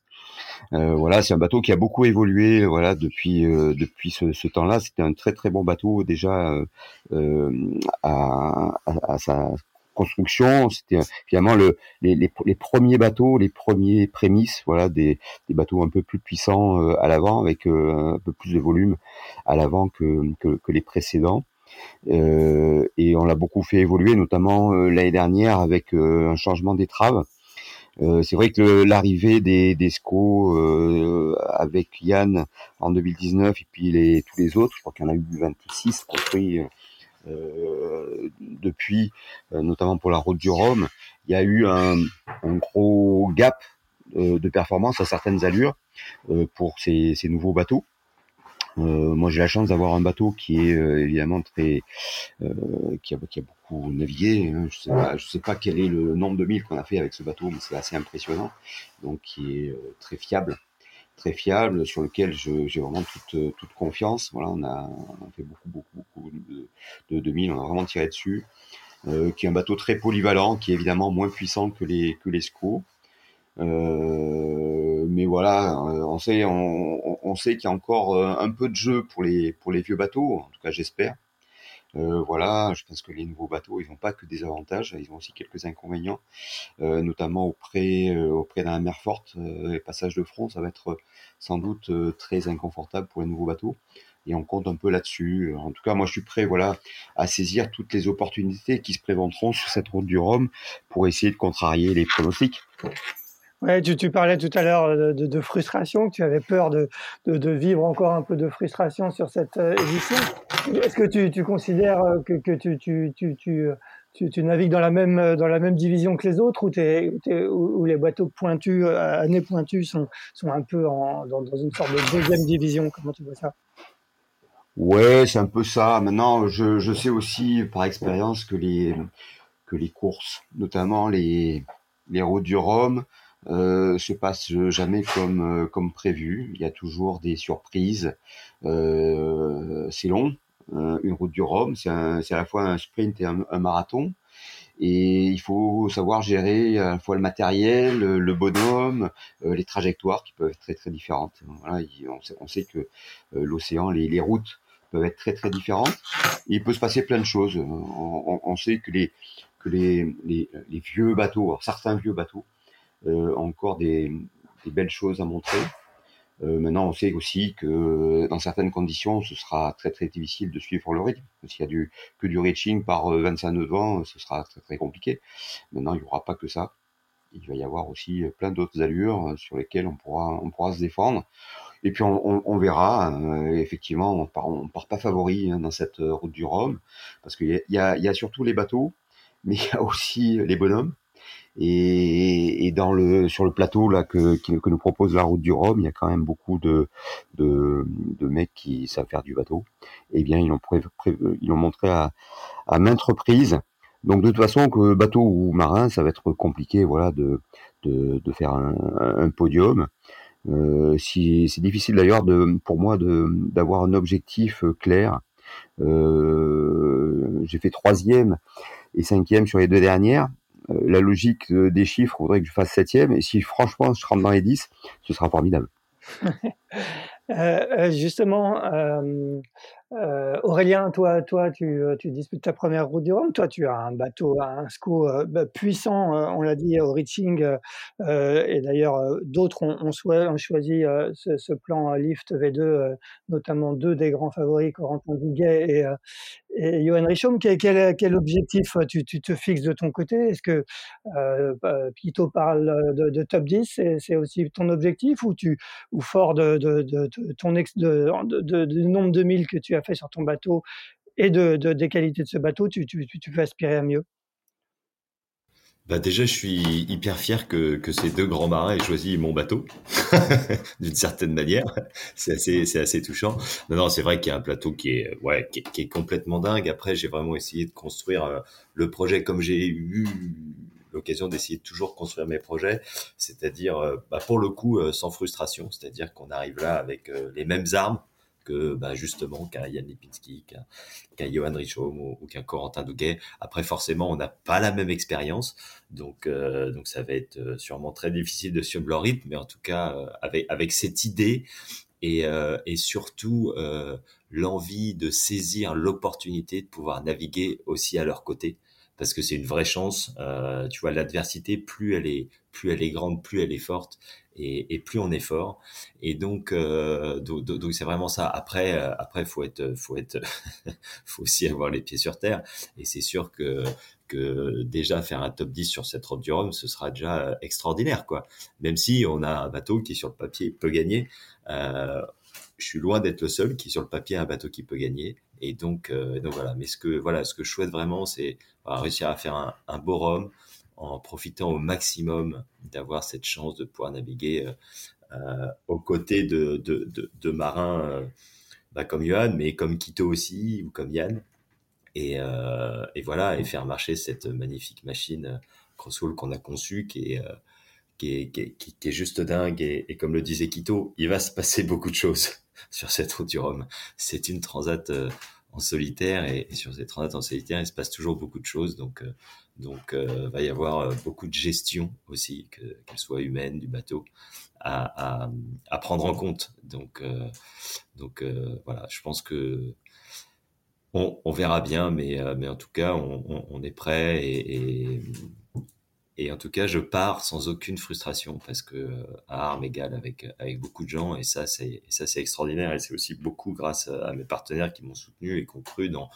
voilà, c'est un bateau qui a beaucoup évolué. Voilà, depuis depuis ce, ce temps-là, c'était un très très bon bateau déjà à, à, à, sa construction. C'était finalement le, les, les, les, premiers bateaux, les premiers prémices, voilà, des, des bateaux un peu plus puissants euh, à l'avant, avec euh, un peu plus de volume à l'avant que, que, que, les précédents. Euh, et on l'a beaucoup fait évoluer, notamment euh, l'année dernière avec un changement d'étrave. c'est vrai que l'arrivée des, des SCO avec Yann en 2019 et puis les, tous les autres, je crois qu'il y en a eu 26 construits euh, depuis, euh, notamment pour la route du Rhum, il y a eu un, gros gap euh, de performance à certaines allures pour ces, nouveaux bateaux. moi, j'ai la chance d'avoir un bateau qui est évidemment très, qui, a, beaucoup navigué. Hein. Je sais sais pas quel est le nombre de milles qu'on a fait avec ce bateau, mais c'est assez impressionnant. Donc, qui est très fiable très fiable, sur lequel j'ai vraiment toute, toute confiance. Voilà, on a, fait beaucoup, beaucoup, beaucoup de, de 2000, on a vraiment tiré dessus. Euh, qui est un bateau très polyvalent, qui est évidemment moins puissant que les, que les SCO. mais voilà, on sait, on, on sait qu'il y a encore un peu de jeu pour les pour les vieux bateaux, en tout cas j'espère. Euh, voilà, je pense que les nouveaux bateaux, ils n'ont pas que des avantages, ils ont aussi quelques inconvénients, euh, notamment auprès, euh, auprès d'un mer forte, les passages de front, ça va être sans doute très inconfortable pour les nouveaux bateaux. Et on compte un peu là-dessus. En tout cas, moi, je suis prêt, voilà, à saisir toutes les opportunités qui se présenteront sur cette route du Rhum pour essayer de contrarier les pronostics. Ouais, tu, tu, parlais tout à l'heure de, de, frustration, que tu avais peur de, de, vivre encore un peu de frustration sur cette édition. Est-ce que tu, tu, considères que, que tu, tu, navigues dans la, même, dans la même division que les autres ou, es, où, les bateaux pointus, années pointues, sont, sont un peu dans, dans, une sorte de deuxième division? Comment tu vois ça? Ouais, c'est un peu ça. Maintenant, je, je sais aussi par expérience que les, que les courses, notamment les, les routes du Rhum, euh, se passe jamais comme euh, comme prévu. Il y a toujours des surprises. Euh, c'est long. Euh, une route du Rhum, c'est à la fois un sprint et un, marathon. Et il faut savoir gérer à la fois le matériel, le bonhomme, les trajectoires qui peuvent être très très différentes. Voilà, on, sait, on sait que l'océan, les, les, routes peuvent être très très différentes. il peut se passer plein de choses. On, on sait que les que les, les, les vieux bateaux, certains vieux bateaux, euh, encore des, des, belles choses à montrer. Euh, maintenant, on sait aussi que dans certaines conditions, ce sera très très difficile de suivre le rythme. S'il y a du, que du reaching par 25 euh, ans, ce sera très très compliqué. Maintenant, il n'y aura pas que ça. Il va y avoir aussi plein d'autres allures sur lesquelles on pourra, on pourra se défendre. Et puis on, on, on verra, euh, effectivement, on part, on part pas favori hein, dans cette route du Rhum, parce qu'il y, y a surtout les bateaux, mais il y a aussi les bonhommes. Et, et, dans le sur le plateau là que, que nous propose la route du Rhum, il y a quand même beaucoup de, de, de mecs qui savent faire du bateau. Eh bien ils l'ont ils l'ont montré à, à maintes reprises. Donc de toute façon que bateau ou marin, ça va être compliqué voilà de de, de faire un, un podium. Euh, si, c'est difficile d'ailleurs de pour moi de d'avoir un objectif clair. Euh, j'ai fait troisième et cinquième sur les deux dernières. Euh, la logique des chiffres voudrait que je fasse septième. Et si franchement je rentre dans les 10, ce sera formidable. Euh, euh, justement, euh, euh, Aurélien, toi, toi, tu, tu, disputes ta première route du Rhum. Toi, tu as un bateau, un SCO bah, puissant, on l'a dit, au reaching. et d'ailleurs, d'autres ont, choisi ce, plan Lift V2, notamment deux des grands favoris, Corentin Duguet et, Johan Richaume, quel, objectif euh, tu, tu, te fixes de ton côté? Est-ce que euh, bah, Pito parle de, top 10, c'est aussi ton objectif ou, fort de, ton du nombre de milles que tu as fait sur ton bateau et de, des qualités de ce bateau, tu, tu, tu peux aspirer à mieux? Bah déjà, je suis hyper fier que, que ces deux grands marins aient choisi mon bateau, d'une certaine manière. C'est assez, c'est assez touchant. Non, non, c'est vrai qu'il y a un plateau qui est, ouais, qui, est complètement dingue. Après, j'ai vraiment essayé de construire euh, le projet comme j'ai eu l'occasion d'essayer de toujours construire mes projets, c'est-à-dire, euh, bah, pour le coup, euh, sans frustration. C'est-à-dire qu'on arrive là avec les mêmes armes, que bah, justement qu'un Yann Lipinski, qu'un Johan Richaume ou, qu'un Corentin Douguet. Après, forcément, on n'a pas la même expérience, donc euh, donc ça va être euh, sûrement très difficile de suivre leur rythme, mais en tout cas euh, avec cette idée et et surtout l'envie de saisir l'opportunité de pouvoir naviguer aussi à leur côté parce que c'est une vraie chance. Tu vois, l'adversité, plus elle est, plus elle est grande, plus elle est forte, et, plus on est fort. Et donc, euh, donc, c'est vraiment ça. Après, euh, après, faut être, faut être, faut aussi avoir les pieds sur terre. Et c'est sûr que que déjà faire un top 10 sur cette route du Rhum, ce sera déjà extraordinaire, quoi. Même si on a un bateau qui sur le papier peut gagner. Euh, je suis loin d'être le seul qui sur le papier a un bateau qui peut gagner. Et donc, euh, donc voilà. Mais ce que voilà, ce que je souhaite vraiment, c'est réussir à faire un, un, beau rhum en profitant au maximum d'avoir cette chance de pouvoir naviguer euh, euh aux côtés de, de, de, marins euh, bah, comme Johan, mais comme Quito aussi ou comme Yann. Et, voilà, et faire marcher cette magnifique machine Crosswall qu'on a conçue, qui est qui est, qui, est, qui est, juste dingue. Et, et, comme le disait Quito, il va se passer beaucoup de choses sur cette route du Rhum. C'est une transat en solitaire et, sur ces transats en solitaire, il se passe toujours beaucoup de choses. Donc, euh, donc euh, va y avoir euh, beaucoup de gestion aussi, qu'elle soit humaine du bateau, à, à, prendre en compte. Donc, donc voilà, je pense que on, on verra bien, mais, mais en tout cas, on, on, est prêt et et en tout cas, je pars sans aucune frustration parce que euh, à armes égales avec avec beaucoup de gens et ça c'est ça c'est extraordinaire et c'est aussi beaucoup grâce à mes partenaires qui m'ont soutenu et qui ont cru dans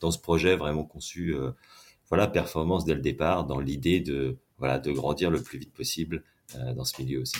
dans ce projet vraiment conçu euh, voilà performance dès le départ dans l'idée de voilà de grandir le plus vite possible euh, dans ce milieu aussi.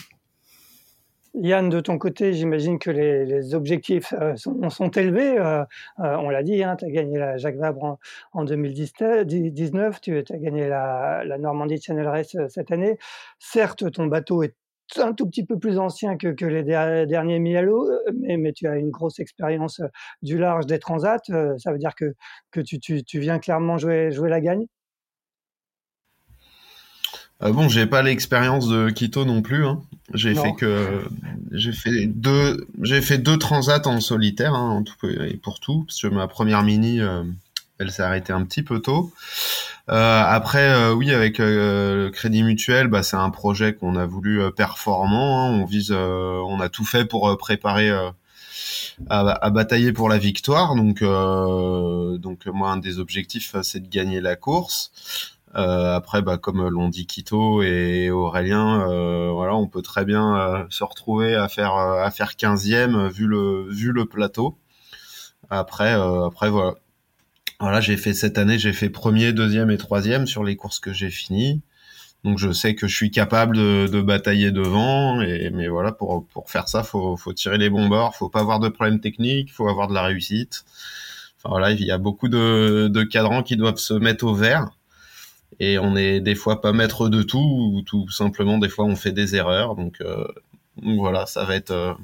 Yann, de ton côté, j'imagine que les, les objectifs euh, sont, sont, élevés. Euh, euh, on l'a dit, hein, tu as gagné la Jacques Vabre en, en 2019, tu as gagné la, la, Normandie Channel Race cette année. Certes, ton bateau est un tout petit peu plus ancien que, que les derniers Mialo, mais, mais, tu as une grosse expérience du large des transats. Ça veut dire que, que tu, tu, tu viens clairement jouer, jouer la gagne? Euh, bon, j'ai pas l'expérience de Quito non plus. Hein. J'ai fait que j'ai fait deux j'ai fait deux transats en solitaire hein, en tout et pour tout parce que ma première mini euh, elle s'est arrêtée un petit peu tôt. Euh, après euh, oui avec le Crédit Mutuel bah c'est un projet qu'on a voulu performant. Hein. On vise on a tout fait pour préparer à, à, batailler pour la victoire. Donc, euh, donc moi, un des objectifs, c'est de gagner la course. Euh, après, bah, comme l'ont dit Quito et Aurélien, euh, voilà, on peut très bien euh, se retrouver à faire à faire 15e vu le vu le plateau. Après, après voilà, voilà, j'ai fait cette année, j'ai fait premier, deuxième et troisième sur les courses que j'ai finies. Donc je sais que je suis capable de, de, batailler devant, et, mais voilà, pour, pour faire ça, faut, faut tirer les bons bords, faut pas avoir de problèmes techniques, faut avoir de la réussite. Enfin voilà, il y a beaucoup de, de cadrans qui doivent se mettre au vert et on est des fois pas maître de tout ou tout simplement des fois on fait des erreurs. Donc, euh, voilà ça va être euh,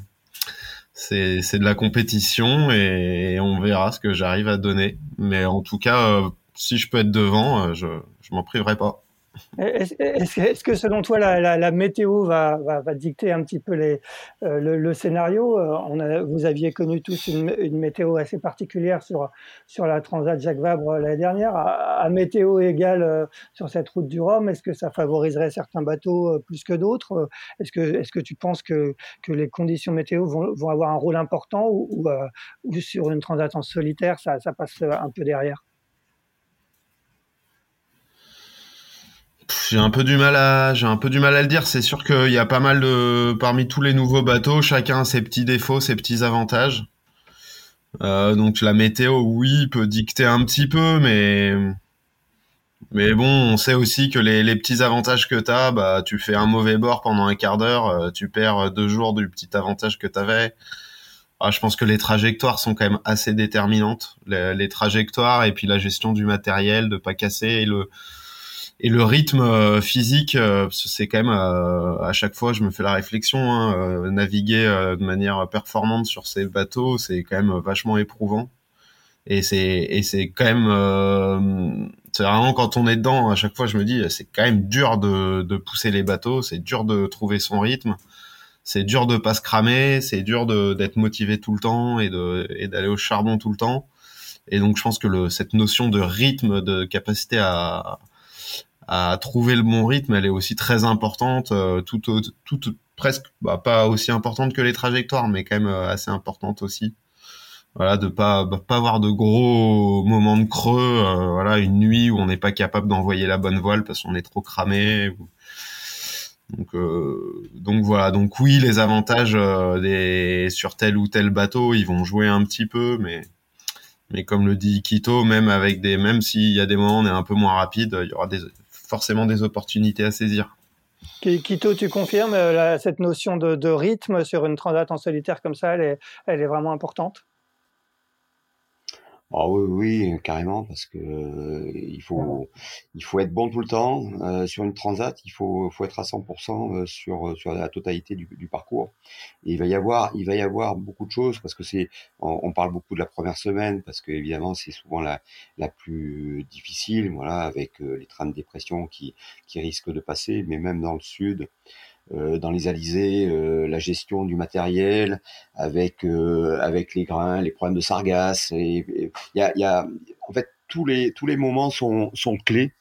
c'est de la compétition et, on verra ce que j'arrive à donner. Mais en tout cas euh, si je peux être devant je m'en priverai pas est-ce que selon toi, la, météo va, dicter un petit peu euh, le, scénario euh, Vous aviez connu tous une, météo assez particulière sur, la Transat Jacques Vabre euh, l'année dernière. À, météo égale sur cette route du Rhum, est-ce que ça favoriserait certains bateaux plus que d'autres? Est-ce que, tu penses que, les conditions météo vont, avoir un rôle important ou, sur une Transat en solitaire, ça passe un peu derrière? J'ai un peu du mal à, j'ai un peu du mal à le dire. C'est sûr qu'il y a pas mal de, parmi tous les nouveaux bateaux, chacun a ses petits défauts, ses petits avantages. Euh, donc la météo, oui, peut dicter un petit peu, mais mais bon, on sait aussi que les, les petits avantages que t'as, bah tu fais un mauvais bord pendant un quart d'heure, euh, tu perds deux jours du petit avantage que t'avais. Ah, je pense que les trajectoires sont quand même assez déterminantes, les, les trajectoires et puis la gestion du matériel, de pas casser le et le rythme euh, physique, euh, c'est quand même euh, à chaque fois, je me fais la réflexion, hein, naviguer de manière performante sur ces bateaux, c'est quand même vachement éprouvant. Et c'est et c'est quand même, c'est vraiment quand on est dedans, à chaque fois, je me dis, c'est quand même dur de, de pousser les bateaux, c'est dur de trouver son rythme, c'est dur de pas se cramer, c'est dur d'être motivé tout le temps et de et d'aller au charbon tout le temps. Et donc, je pense que le, cette notion de rythme, de capacité à à trouver le bon rythme, elle est aussi très importante, euh, tout, tout, presque bah, pas aussi importante que les trajectoires, mais quand même euh, assez importante aussi. Voilà, de pas bah, pas avoir de gros moments de creux, euh, voilà, une nuit où on n'est pas capable d'envoyer la bonne voile parce qu'on est trop cramé. Donc, donc voilà, donc oui, les avantages des sur tel ou tel bateau, ils vont jouer un petit peu, mais mais comme le dit Kito, même avec des, même s'il y a des moments où on est un peu moins rapide, il y aura des, forcément des opportunités à saisir. Kito, tu confirmes euh, cette notion de, rythme sur une transat en solitaire comme ça, elle est vraiment importante? Ah oui, oui, carrément, parce que euh, il faut il faut être bon tout le temps euh, sur une transat. Il faut faut être à 100% euh, sur sur la totalité du, du, parcours. Il va y avoir il va y avoir beaucoup de choses parce que c'est on, on, parle beaucoup de la première semaine parce que évidemment c'est souvent la la plus difficile, voilà, avec les trains de dépression qui qui risquent de passer. Mais même dans le sud, dans les alizés, la gestion du matériel, avec avec les grains, les problèmes de sargasse. Et il y a, y a, en fait tous les tous les moments sont sont clés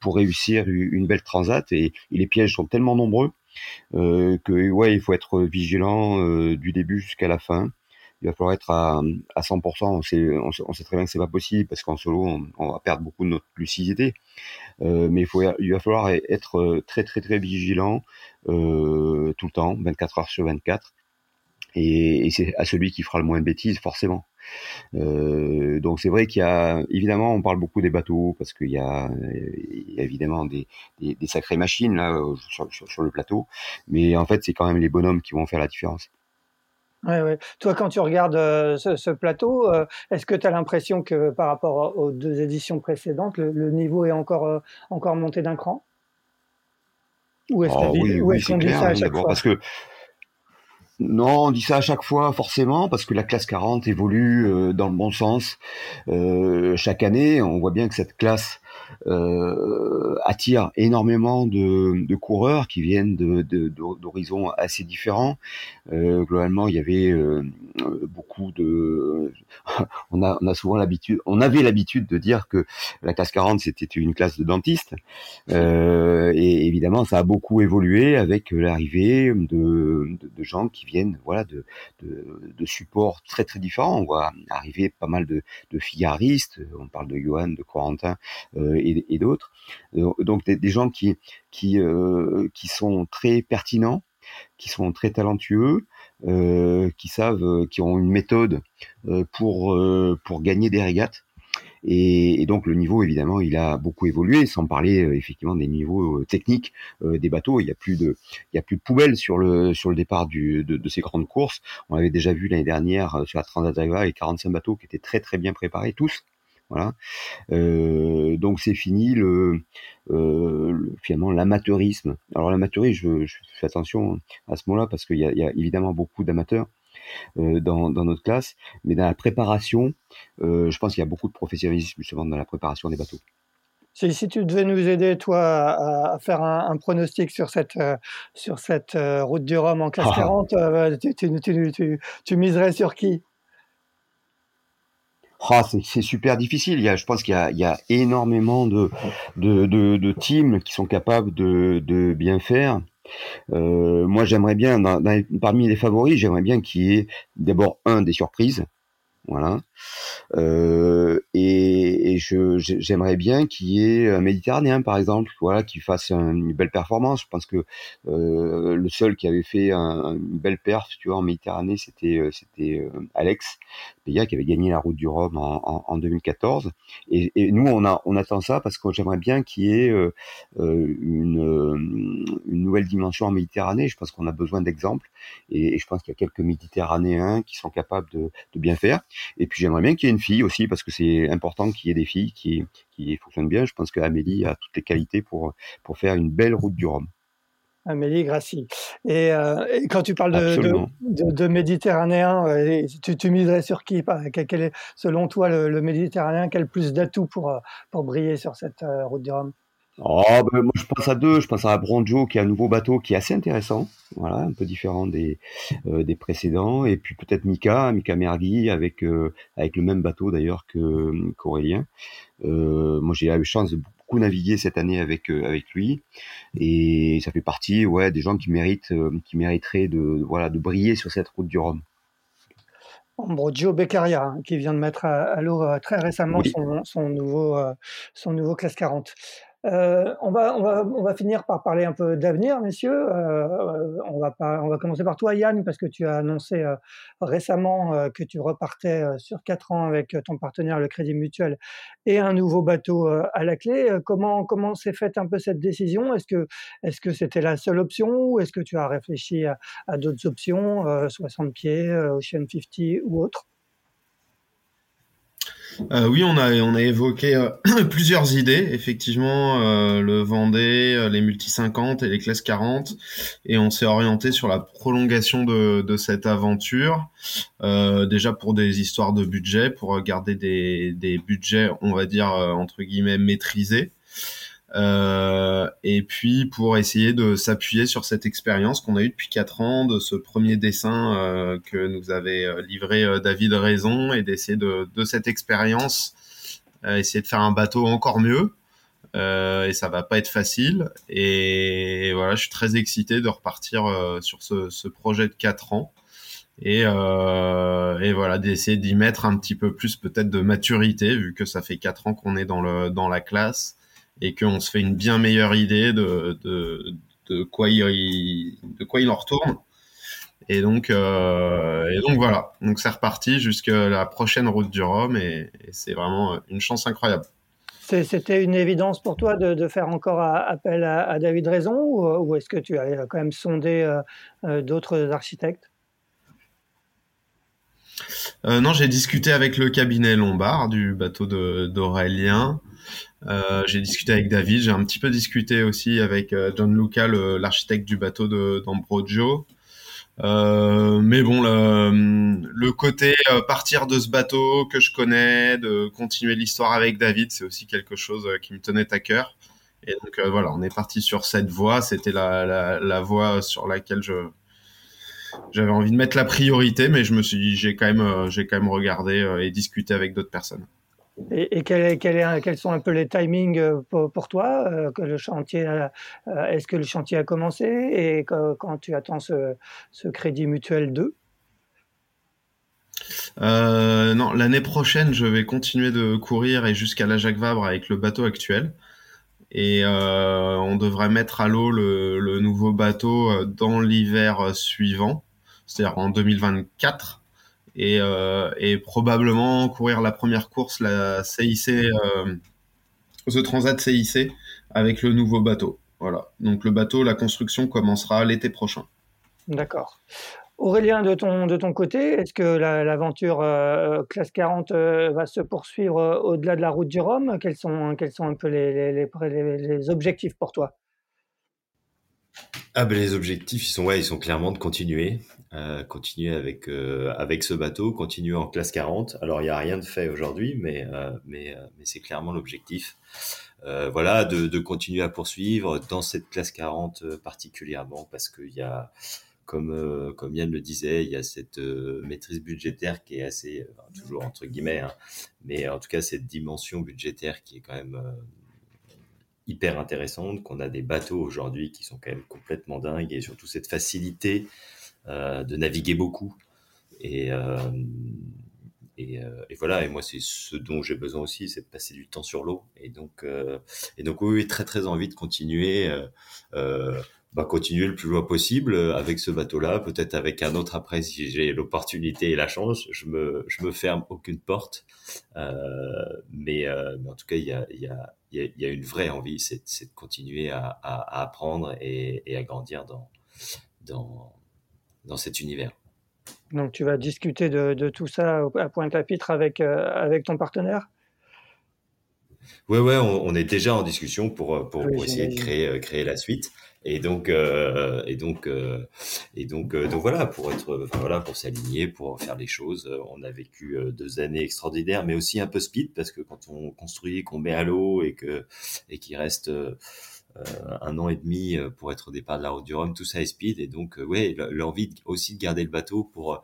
pour réussir une belle transat et, les pièges sont tellement nombreux que ouais il faut être vigilant du début jusqu'à la fin il va falloir être à, à 100%. On sait, très bien que c'est pas possible parce qu'en solo, on, va perdre beaucoup de notre lucidité. Euh, mais il, va falloir être très très très vigilant euh, tout le temps, 24 heures sur 24. Et, et c'est à celui qui fera le moins de bêtises, forcément. Euh, donc c'est vrai qu'il y a évidemment on parle beaucoup des bateaux parce qu'il y, a évidemment des, sacrées machines là sur, le plateau, mais en fait c'est quand même les bonhommes qui vont faire la différence. Ouais, ouais. Toi, quand tu regardes euh, ce, ce, plateau, euh, est-ce que tu as l'impression que par rapport aux deux éditions précédentes, le, niveau est encore, euh, encore monté d'un cran? Ou est-ce oh, oui, oui, c'est clair, à chaque fois? parce que non, on dit ça à chaque fois, forcément, parce que la classe 40 évolue dans le bon sens. chaque année, on voit bien que cette classe euh, attire énormément de, coureurs qui viennent d'horizons de, de, assez différents. Euh, globalement, il y avait euh, beaucoup de. on a, on a souvent l'habitude, on avait l'habitude de dire que la classe 40 c'était une classe de dentistes. Euh, et évidemment, ça a beaucoup évolué avec l'arrivée de, de, gens qui viennent, voilà, de, de, supports très très différents. On voit arriver pas mal de, de figaristes. On parle de Johan, de Corentin euh, et, et d'autres. Euh, donc des, gens qui qui euh, qui sont très pertinents, qui sont très talentueux, euh, qui savent, qui ont une méthode pour pour gagner des régates. Et, donc le niveau évidemment il a beaucoup évolué sans parler effectivement des niveaux techniques des bateaux il y a plus de il y a plus de poubelles sur le sur le départ de, de ces grandes courses on avait déjà vu l'année dernière sur la Transat les 45 bateaux qui étaient très très bien préparés tous voilà. Euh, donc c'est fini le, euh, finalement l'amateurisme. Alors l'amateurisme, je, fais attention à ce mot-là parce qu'il y, y a, évidemment beaucoup d'amateurs. Euh, dans, dans, notre classe, mais dans la préparation, je pense qu'il y a beaucoup de professionnalisme justement dans la préparation des bateaux. Si, si tu devais nous aider, toi, à, à faire un, un, pronostic sur cette, euh, sur cette euh, route du Rhum en classe 40, tu, tu, tu, tu, miserais sur qui? Ah, c'est super difficile. Il y a, je pense qu'il y, a, énormément de, teams qui sont capables de, bien faire. Euh, moi, j'aimerais bien, parmi les favoris, j'aimerais bien qu'il y ait d'abord un des surprises. Voilà. Euh, et, je, j'aimerais bien qu'il y ait un Méditerranéen, par exemple, voilà, qui fasse une belle performance. Je pense que euh, le seul qui avait fait un, une belle perf, tu vois, en Méditerranée, c'était euh, c'était Alex Péa qui avait gagné la Route du Rhum en, en, 2014. Et, nous, on a on attend ça parce que j'aimerais bien qu'il y ait une, une nouvelle dimension en Méditerranée. Je pense qu'on a besoin d'exemples, et, et, je pense qu'il y a quelques Méditerranéens qui sont capables de, de bien faire. Et puis j'aimerais bien qu'il y ait une fille aussi, parce que c'est important qu'il y ait des filles qui, qui fonctionnent bien. Je pense qu'Amélie a toutes les qualités pour, pour faire une belle route du Rhum. Amélie Grassi. Et, euh, et, quand tu parles de, de, de, de méditerranéen, euh, tu, tu, miserais sur qui Quel est, selon toi, le, le méditerranéen Quel plus d'atouts pour, euh, pour briller sur cette euh, route du Rhum? Oh, ben, moi je pense à deux. Je pense à Bronjo qui est un nouveau bateau qui est assez intéressant, voilà, un peu différent des euh, des précédents. Et puis peut-être Mika, Mika Mergui avec euh, avec le même bateau d'ailleurs que qu'Aurélien. Euh, moi j'ai eu la chance de beaucoup naviguer cette année avec avec lui et ça fait partie ouais des gens qui méritent qui mériteraient de voilà de briller sur cette route du Rhum. Ambrogio Beccaria, hein, qui vient de mettre à, l'eau très récemment oui. son, son, nouveau, son nouveau classe 40. Euh, on, va, on, va, on va finir par parler un peu d'avenir, messieurs. Euh, on, va on va commencer par toi, Yann, parce que tu as annoncé euh, récemment euh, que tu repartais euh, sur quatre ans avec ton partenaire, le Crédit Mutuel, et un nouveau bateau à la clé. comment comment s'est faite un peu cette décision? Est-ce que est-ce que c'était la seule option ou est-ce que tu as réfléchi à, à d'autres options, 60 pieds, Ocean 50 ou autre? Euh, oui, on a, on a évoqué euh, plusieurs idées, effectivement, euh, le Vendée, les multi 50 et les classes 40, et on s'est orienté sur la prolongation de, cette aventure, déjà pour des histoires de budget, pour garder des budgets, on va dire, entre guillemets, maîtrisés. Euh, et puis pour essayer de s'appuyer sur cette expérience qu'on a eue depuis quatre ans, de ce premier dessin euh, que nous avait euh, livré David Raison, et d'essayer de, de cette expérience, essayer de faire un bateau encore mieux. et ça va pas être facile. Et voilà, je suis très excité de repartir sur ce, ce, projet de quatre ans. Et, et voilà, d'essayer d'y mettre un petit peu plus peut-être de maturité, vu que ça fait quatre ans qu'on est dans, le, dans la classe et qu'on se fait une bien meilleure idée de, de, de, quoi, il, de quoi il en retourne. Et donc, euh, et donc voilà. Donc c'est reparti jusqu'à la prochaine route du Rhum et, c'est vraiment une chance incroyable. C'était une évidence pour toi de, de faire encore appel à, David Raison ou, est-ce que tu as quand même sondé euh, euh, d'autres architectes? Non, j'ai discuté avec le cabinet Lombard du bateau d'Aurélien. Euh, j'ai discuté avec David, j'ai un petit peu discuté aussi avec euh, John Luca, l'architecte du bateau d'Ambrogio. Euh, mais bon, le, le côté euh, partir de ce bateau que je connais, de continuer l'histoire avec David, c'est aussi quelque chose qui me tenait à cœur. Et donc voilà, on est parti sur cette voie. C'était la, la, la voie sur laquelle je j'avais envie de mettre la priorité, mais je me suis dit j'ai quand même j'ai quand même regardé et discuté avec d'autres personnes. Et, et quel, quels sont un peu les timings euh, pour, toi euh, euh, Est-ce que le chantier a commencé et quand tu attends ce, crédit mutuel 2 non, l'année prochaine, je vais continuer de courir et jusqu'à la Jacques Vabre avec le bateau actuel. Et on devrait mettre à l'eau le, le, nouveau bateau dans l'hiver suivant, c'est-à-dire en 2024 et, euh, et, probablement courir la première course, la CIC, euh, The Transat CIC, avec le nouveau bateau. Voilà. Donc le bateau, la construction commencera l'été prochain. D'accord. Aurélien, de ton, de ton côté, est-ce que l'aventure euh, classe 40 euh, va se poursuivre au-delà de la route du Rhum? Quels sont, quels sont un peu les, les, les objectifs pour toi? Ah ben les objectifs ils sont ouais ils sont clairement de continuer euh, continuer avec euh, avec ce bateau continuer en classe 40 alors il y a rien de fait aujourd'hui mais euh, mais mais c'est clairement l'objectif. Voilà de, continuer à poursuivre dans cette classe 40 particulièrement parce qu'il y a comme comme Yann le disait il y a cette maîtrise budgétaire qui est assez toujours entre guillemets hein, mais en tout cas cette dimension budgétaire qui est quand même hyper intéressante, qu'on a des bateaux aujourd'hui qui sont quand même complètement dingues et surtout cette facilité euh, de naviguer beaucoup. Et, euh, et, euh, et, voilà, et moi c'est ce dont j'ai besoin aussi, c'est de passer du temps sur l'eau. Et donc, et donc oui, très très envie de continuer. Euh, bah, continuer le plus loin possible avec ce bateau-là, peut-être avec un autre après si j'ai l'opportunité et la chance. Je me, je me ferme aucune porte, euh, mais, euh, mais, en tout cas, il y a, y a, il y a une vraie envie, c'est de continuer à, à, apprendre et, et, à grandir dans, dans, dans cet univers. Donc, tu vas discuter de, de tout ça à Pointe-à-Pitre avec, euh, avec ton partenaire? Ouais, ouais, on, on, est déjà en discussion pour, pour, pour essayer de créer, créer la suite. Et donc, euh, et donc, euh, et donc, euh, donc voilà, pour être, enfin, voilà, pour s'aligner, pour faire les choses. On a vécu deux années extraordinaires, mais aussi un peu speed parce que quand on construit, qu'on met à l'eau et que et qu'il reste un an et demi pour être au départ de la route du Rhum, tout ça est speed. Et donc, ouais, l'envie aussi de garder le bateau pour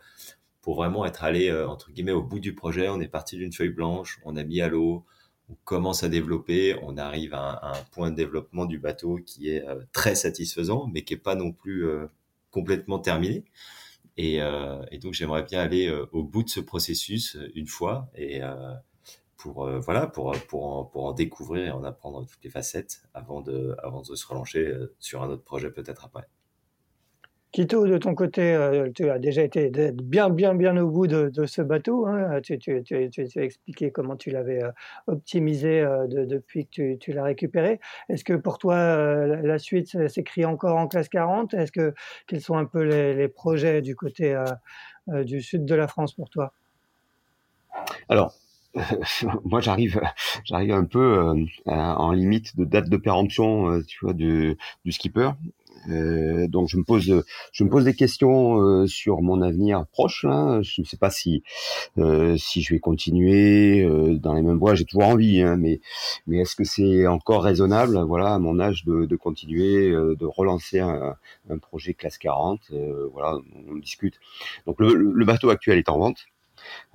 pour vraiment être allé entre guillemets au bout du projet. On est parti d'une feuille blanche, on a mis à l'eau on commence à développer, on arrive à un, point de développement du bateau qui est euh, très satisfaisant, mais qui est pas non plus euh, complètement terminé. Et, euh, et donc j'aimerais bien aller au bout de ce processus une fois et pour voilà pour pour en, pour en découvrir et en apprendre toutes les facettes avant de avant de se relancer sur un autre projet peut-être après. Quito, de ton côté, euh, tu as déjà été bien, bien, bien au bout de, ce bateau. Hein. Tu, as expliqué comment tu l'avais euh, optimisé euh, depuis que tu, l'as récupéré. Est-ce que pour toi, la suite s'écrit encore en classe 40 Est-ce que quels sont un peu les, projets du côté du sud de la France pour toi? Alors, moi j'arrive j'arrive un peu en limite de date de péremption tu vois du skipper Euh, donc je me pose, je me pose des questions euh, sur mon avenir proche. Là. Je ne sais pas si euh, si je vais continuer euh, dans les mêmes voies. J'ai toujours envie, hein, mais mais est-ce que c'est encore raisonnable, voilà, à mon âge, de, de continuer, euh, de relancer un, un, projet classe 40 Voilà, on discute. Donc le, le, bateau actuel est en vente.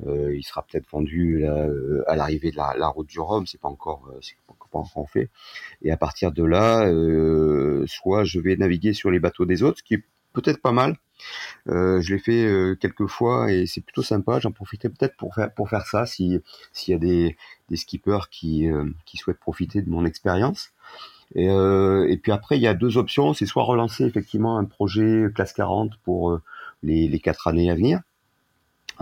Il sera peut-être vendu là, à l'arrivée de la, la, route du Rhum. C'est pas encore, c'est pas encore fait. Et à partir de là, euh, soit je vais naviguer sur les bateaux des autres, ce qui est peut-être pas mal. Euh, je l'ai fait euh, quelques fois et c'est plutôt sympa. J'en profiterai peut-être pour faire pour faire ça si s'il y a des, des skippers qui euh, qui souhaitent profiter de mon expérience. Et, euh, et, puis après, il y a deux options. C'est soit relancer effectivement un projet classe 40 pour les, les quatre années à venir,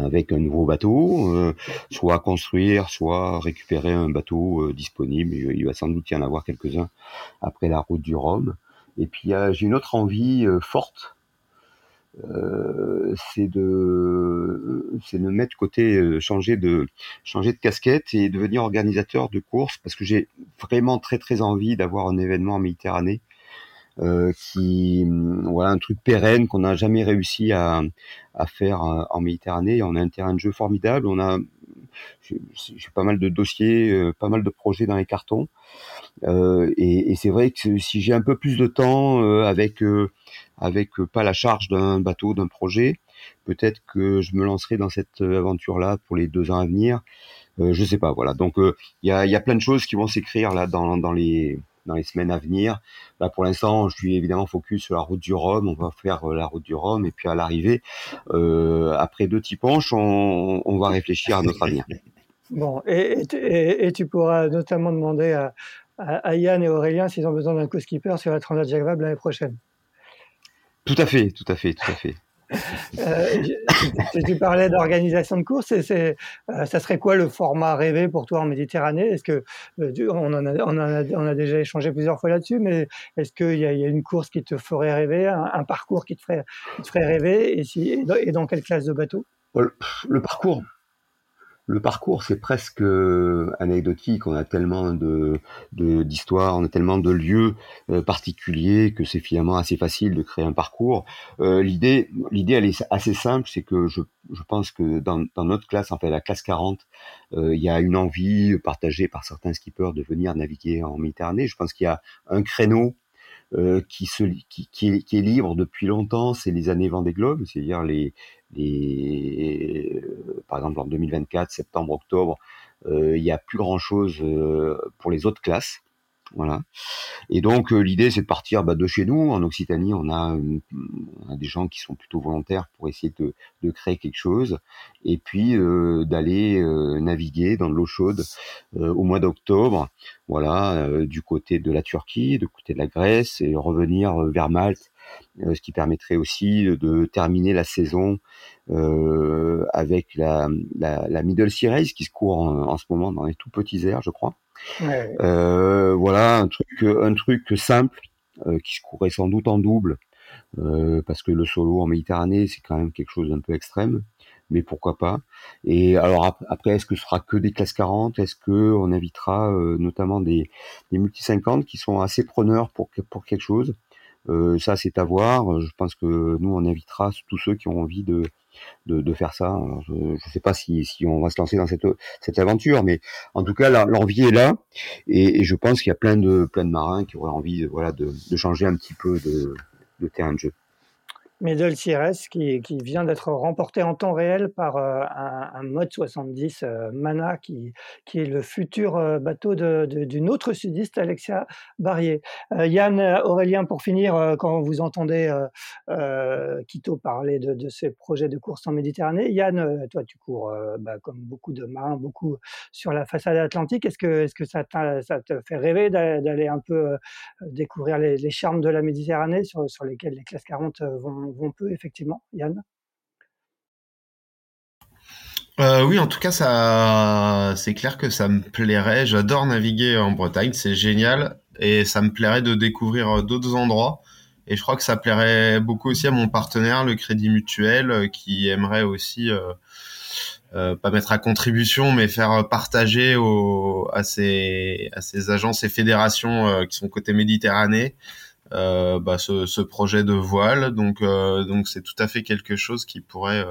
avec un nouveau bateau, euh, soit construire, soit récupérer un bateau euh, disponible. Il va sans doute y en avoir quelques-uns après la route du Rhum. Et puis j'ai une autre envie euh, forte, c'est de c'est de mettre côté changer de changer de casquette et devenir organisateur de courses parce que j'ai vraiment très très envie d'avoir un événement en Méditerranée qui voilà un truc pérenne qu'on n'a jamais réussi à, à faire euh, en Méditerranée. On a un terrain de jeu formidable. On a j'ai pas mal de dossiers, euh, pas mal de projets dans les cartons. Euh, et, et c'est vrai que si j'ai un peu plus de temps euh, avec avec pas la charge d'un bateau, d'un projet, peut-être que je me lancerai dans cette aventure-là pour les deux ans à venir. je sais pas, voilà. Donc il y, a, y a plein de choses qui vont s'écrire là dans, dans les dans les semaines à venir. Là, pour l'instant, je suis évidemment focus sur la route du Rhum. On va faire euh, la route du Rhum et puis à l'arrivée, euh, après deux petits penches, on, on, va réfléchir à notre avenir. Bon, et, et, et, tu pourras notamment demander à, à, Yann et Aurélien s'ils ont besoin d'un co-skipper sur la Transat Jacques Vabre l'année prochaine. Tout à fait, tout à fait, tout à fait. Euh, tu parlais d'organisation de course, c'est, euh, ça serait quoi le format rêvé pour toi en Méditerranée? Est-ce que euh, on, a, déjà échangé plusieurs fois là-dessus, mais est-ce qu'il y, a une course qui te ferait rêver, un, parcours qui te ferait, rêver, si, et dans quelle classe de bateau? Le parcours, le parcours, c'est presque euh, anecdotique. On a tellement de d'histoires, on a tellement de lieux euh, particuliers que c'est finalement assez facile de créer un parcours. Euh, l'idée, l'idée, elle est assez simple, c'est que je, je pense que dans, dans notre classe, en fait, la classe 40, il y a une envie partagée par certains skippers de venir naviguer en Méditerranée. Je pense qu'il y a un créneau qui, se, qui, est, libre depuis longtemps, c'est les années Vendée Globe, c'est-à-dire les, les, euh, par exemple en 2024, septembre, octobre, euh, il n'y a plus grand-chose euh, pour les autres classes. Voilà. Et donc euh, l'idée c'est de partir bah, de chez nous. En Occitanie, on a, a, des gens qui sont plutôt volontaires pour essayer de, de créer quelque chose, et puis euh, d'aller euh, naviguer dans de l'eau chaude au mois d'octobre. Voilà, du côté de la Turquie, du côté de la Grèce, et revenir vers Malte ce qui permettrait aussi de terminer la saison euh, avec la, la, la Middle Series qui se court en, en, ce moment dans les tout petits airs, je crois. Ouais. Euh, voilà un truc, un truc simple euh, qui se courrait sans doute en double, euh, parce que le solo en Méditerranée c'est quand même quelque chose d'un peu extrême, mais pourquoi pas. Et alors après, est-ce que ce sera que des classes 40 Est-ce que on invitera euh, notamment des, des multi 50 qui sont assez preneurs pour pour quelque chose? euh, ça, c'est à voir. Je pense que nous, on invitera tous ceux qui ont envie de, de, faire ça. je ne sais pas si, si on va se lancer dans cette, cette aventure, mais en tout cas, l'envie est là, et, et je pense qu'il y a plein de, plein de marins qui auraient envie, voilà, de, de changer un petit peu de, de terrain de jeu. Middle CRS qui, qui vient d'être remporté en temps réel par euh, un, un, mode 70 euh, Mana qui, qui est le futur euh, bateau d'une autre sudiste, Alexia Barrier. Euh, Yann, Aurélien, pour finir, quand vous entendez Quito parler de, de ces projets de course en Méditerranée, Yann, toi tu cours bah, comme beaucoup de marins, beaucoup sur la façade atlantique. Est-ce que, est-ce que ça, ça te fait rêver d'aller un peu découvrir les, les, charmes de la Méditerranée sur, sur lesquels les classes 40 vont effectivement, Yann? Euh, oui, en tout cas, ça, c'est clair que ça me plairait. J'adore naviguer en Bretagne, c'est génial, et ça me plairait de découvrir d'autres endroits. Et je crois que ça plairait beaucoup aussi à mon partenaire, le Crédit Mutuel, euh, qui aimerait aussi euh, euh, pas mettre à contribution, mais faire partager à ces à ces agences et fédérations euh, qui sont côté Méditerranée bah, ce, projet de voile. Donc, donc c'est tout à fait quelque chose qui pourrait,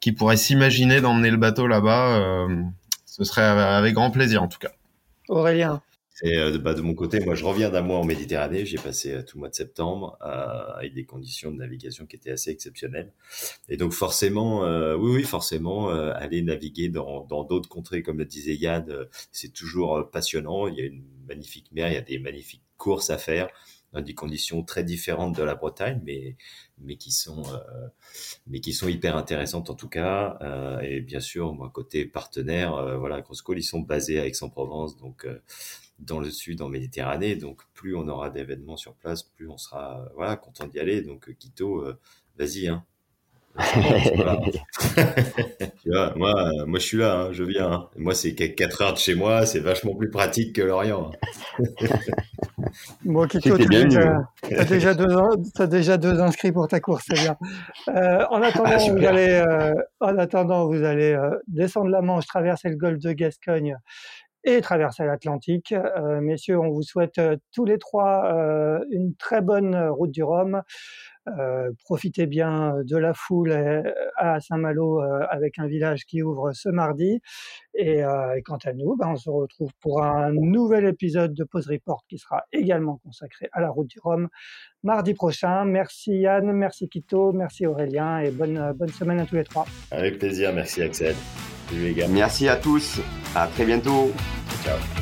qui pourrait s'imaginer d'emmener le bateau là-bas. ce serait avec grand plaisir en tout cas. Aurélien. Et euh, bah, de mon côté, moi, je reviens d'un mois en Méditerranée. J'ai passé euh, tout le mois de septembre euh, avec des conditions de navigation qui étaient assez exceptionnelles. Et donc, forcément, oui, oui, forcément, aller naviguer dans d'autres contrées, comme le disait Yann, c'est toujours passionnant. Il y a une magnifique mer, il y a des magnifiques courses à faire dans des conditions très différentes de la Bretagne, mais mais qui sont mais qui sont hyper intéressantes en tout cas. et bien sûr, moi côté partenaire, voilà, Crosscall, ils sont basés à Aix-en-Provence, donc dans le sud, en Méditerranée. Donc, plus on aura d'événements sur place, plus on sera euh, voilà, content d'y aller. Donc, euh, Quito, euh, vas-y. Hein. moi, moi, je suis là, hein, je viens. Hein. Moi, c'est 4 heures de chez moi, c'est vachement plus pratique que l'Orient. bon, Quito, tu as, déjà deux, as déjà deux inscrits pour ta course, c'est bien. en, attendant, ah, vous allez, en attendant, vous allez descendre la Manche, traverser le golfe de Gascogne et traverser l'Atlantique. Euh, messieurs, on vous souhaite euh, tous les trois euh, une très bonne route du Rhum. Profitez bien de la foule à Saint-Malo avec un village qui ouvre ce mardi. Et, quant à nous, ben, on se retrouve pour un nouvel épisode de Pause Report qui sera également consacré à la route du Rhum mardi prochain. Merci Yann, merci Kito, merci Aurélien et bonne, bonne semaine à tous les trois. Avec plaisir, merci Axel. Merci à tous. À très bientôt. Ciao.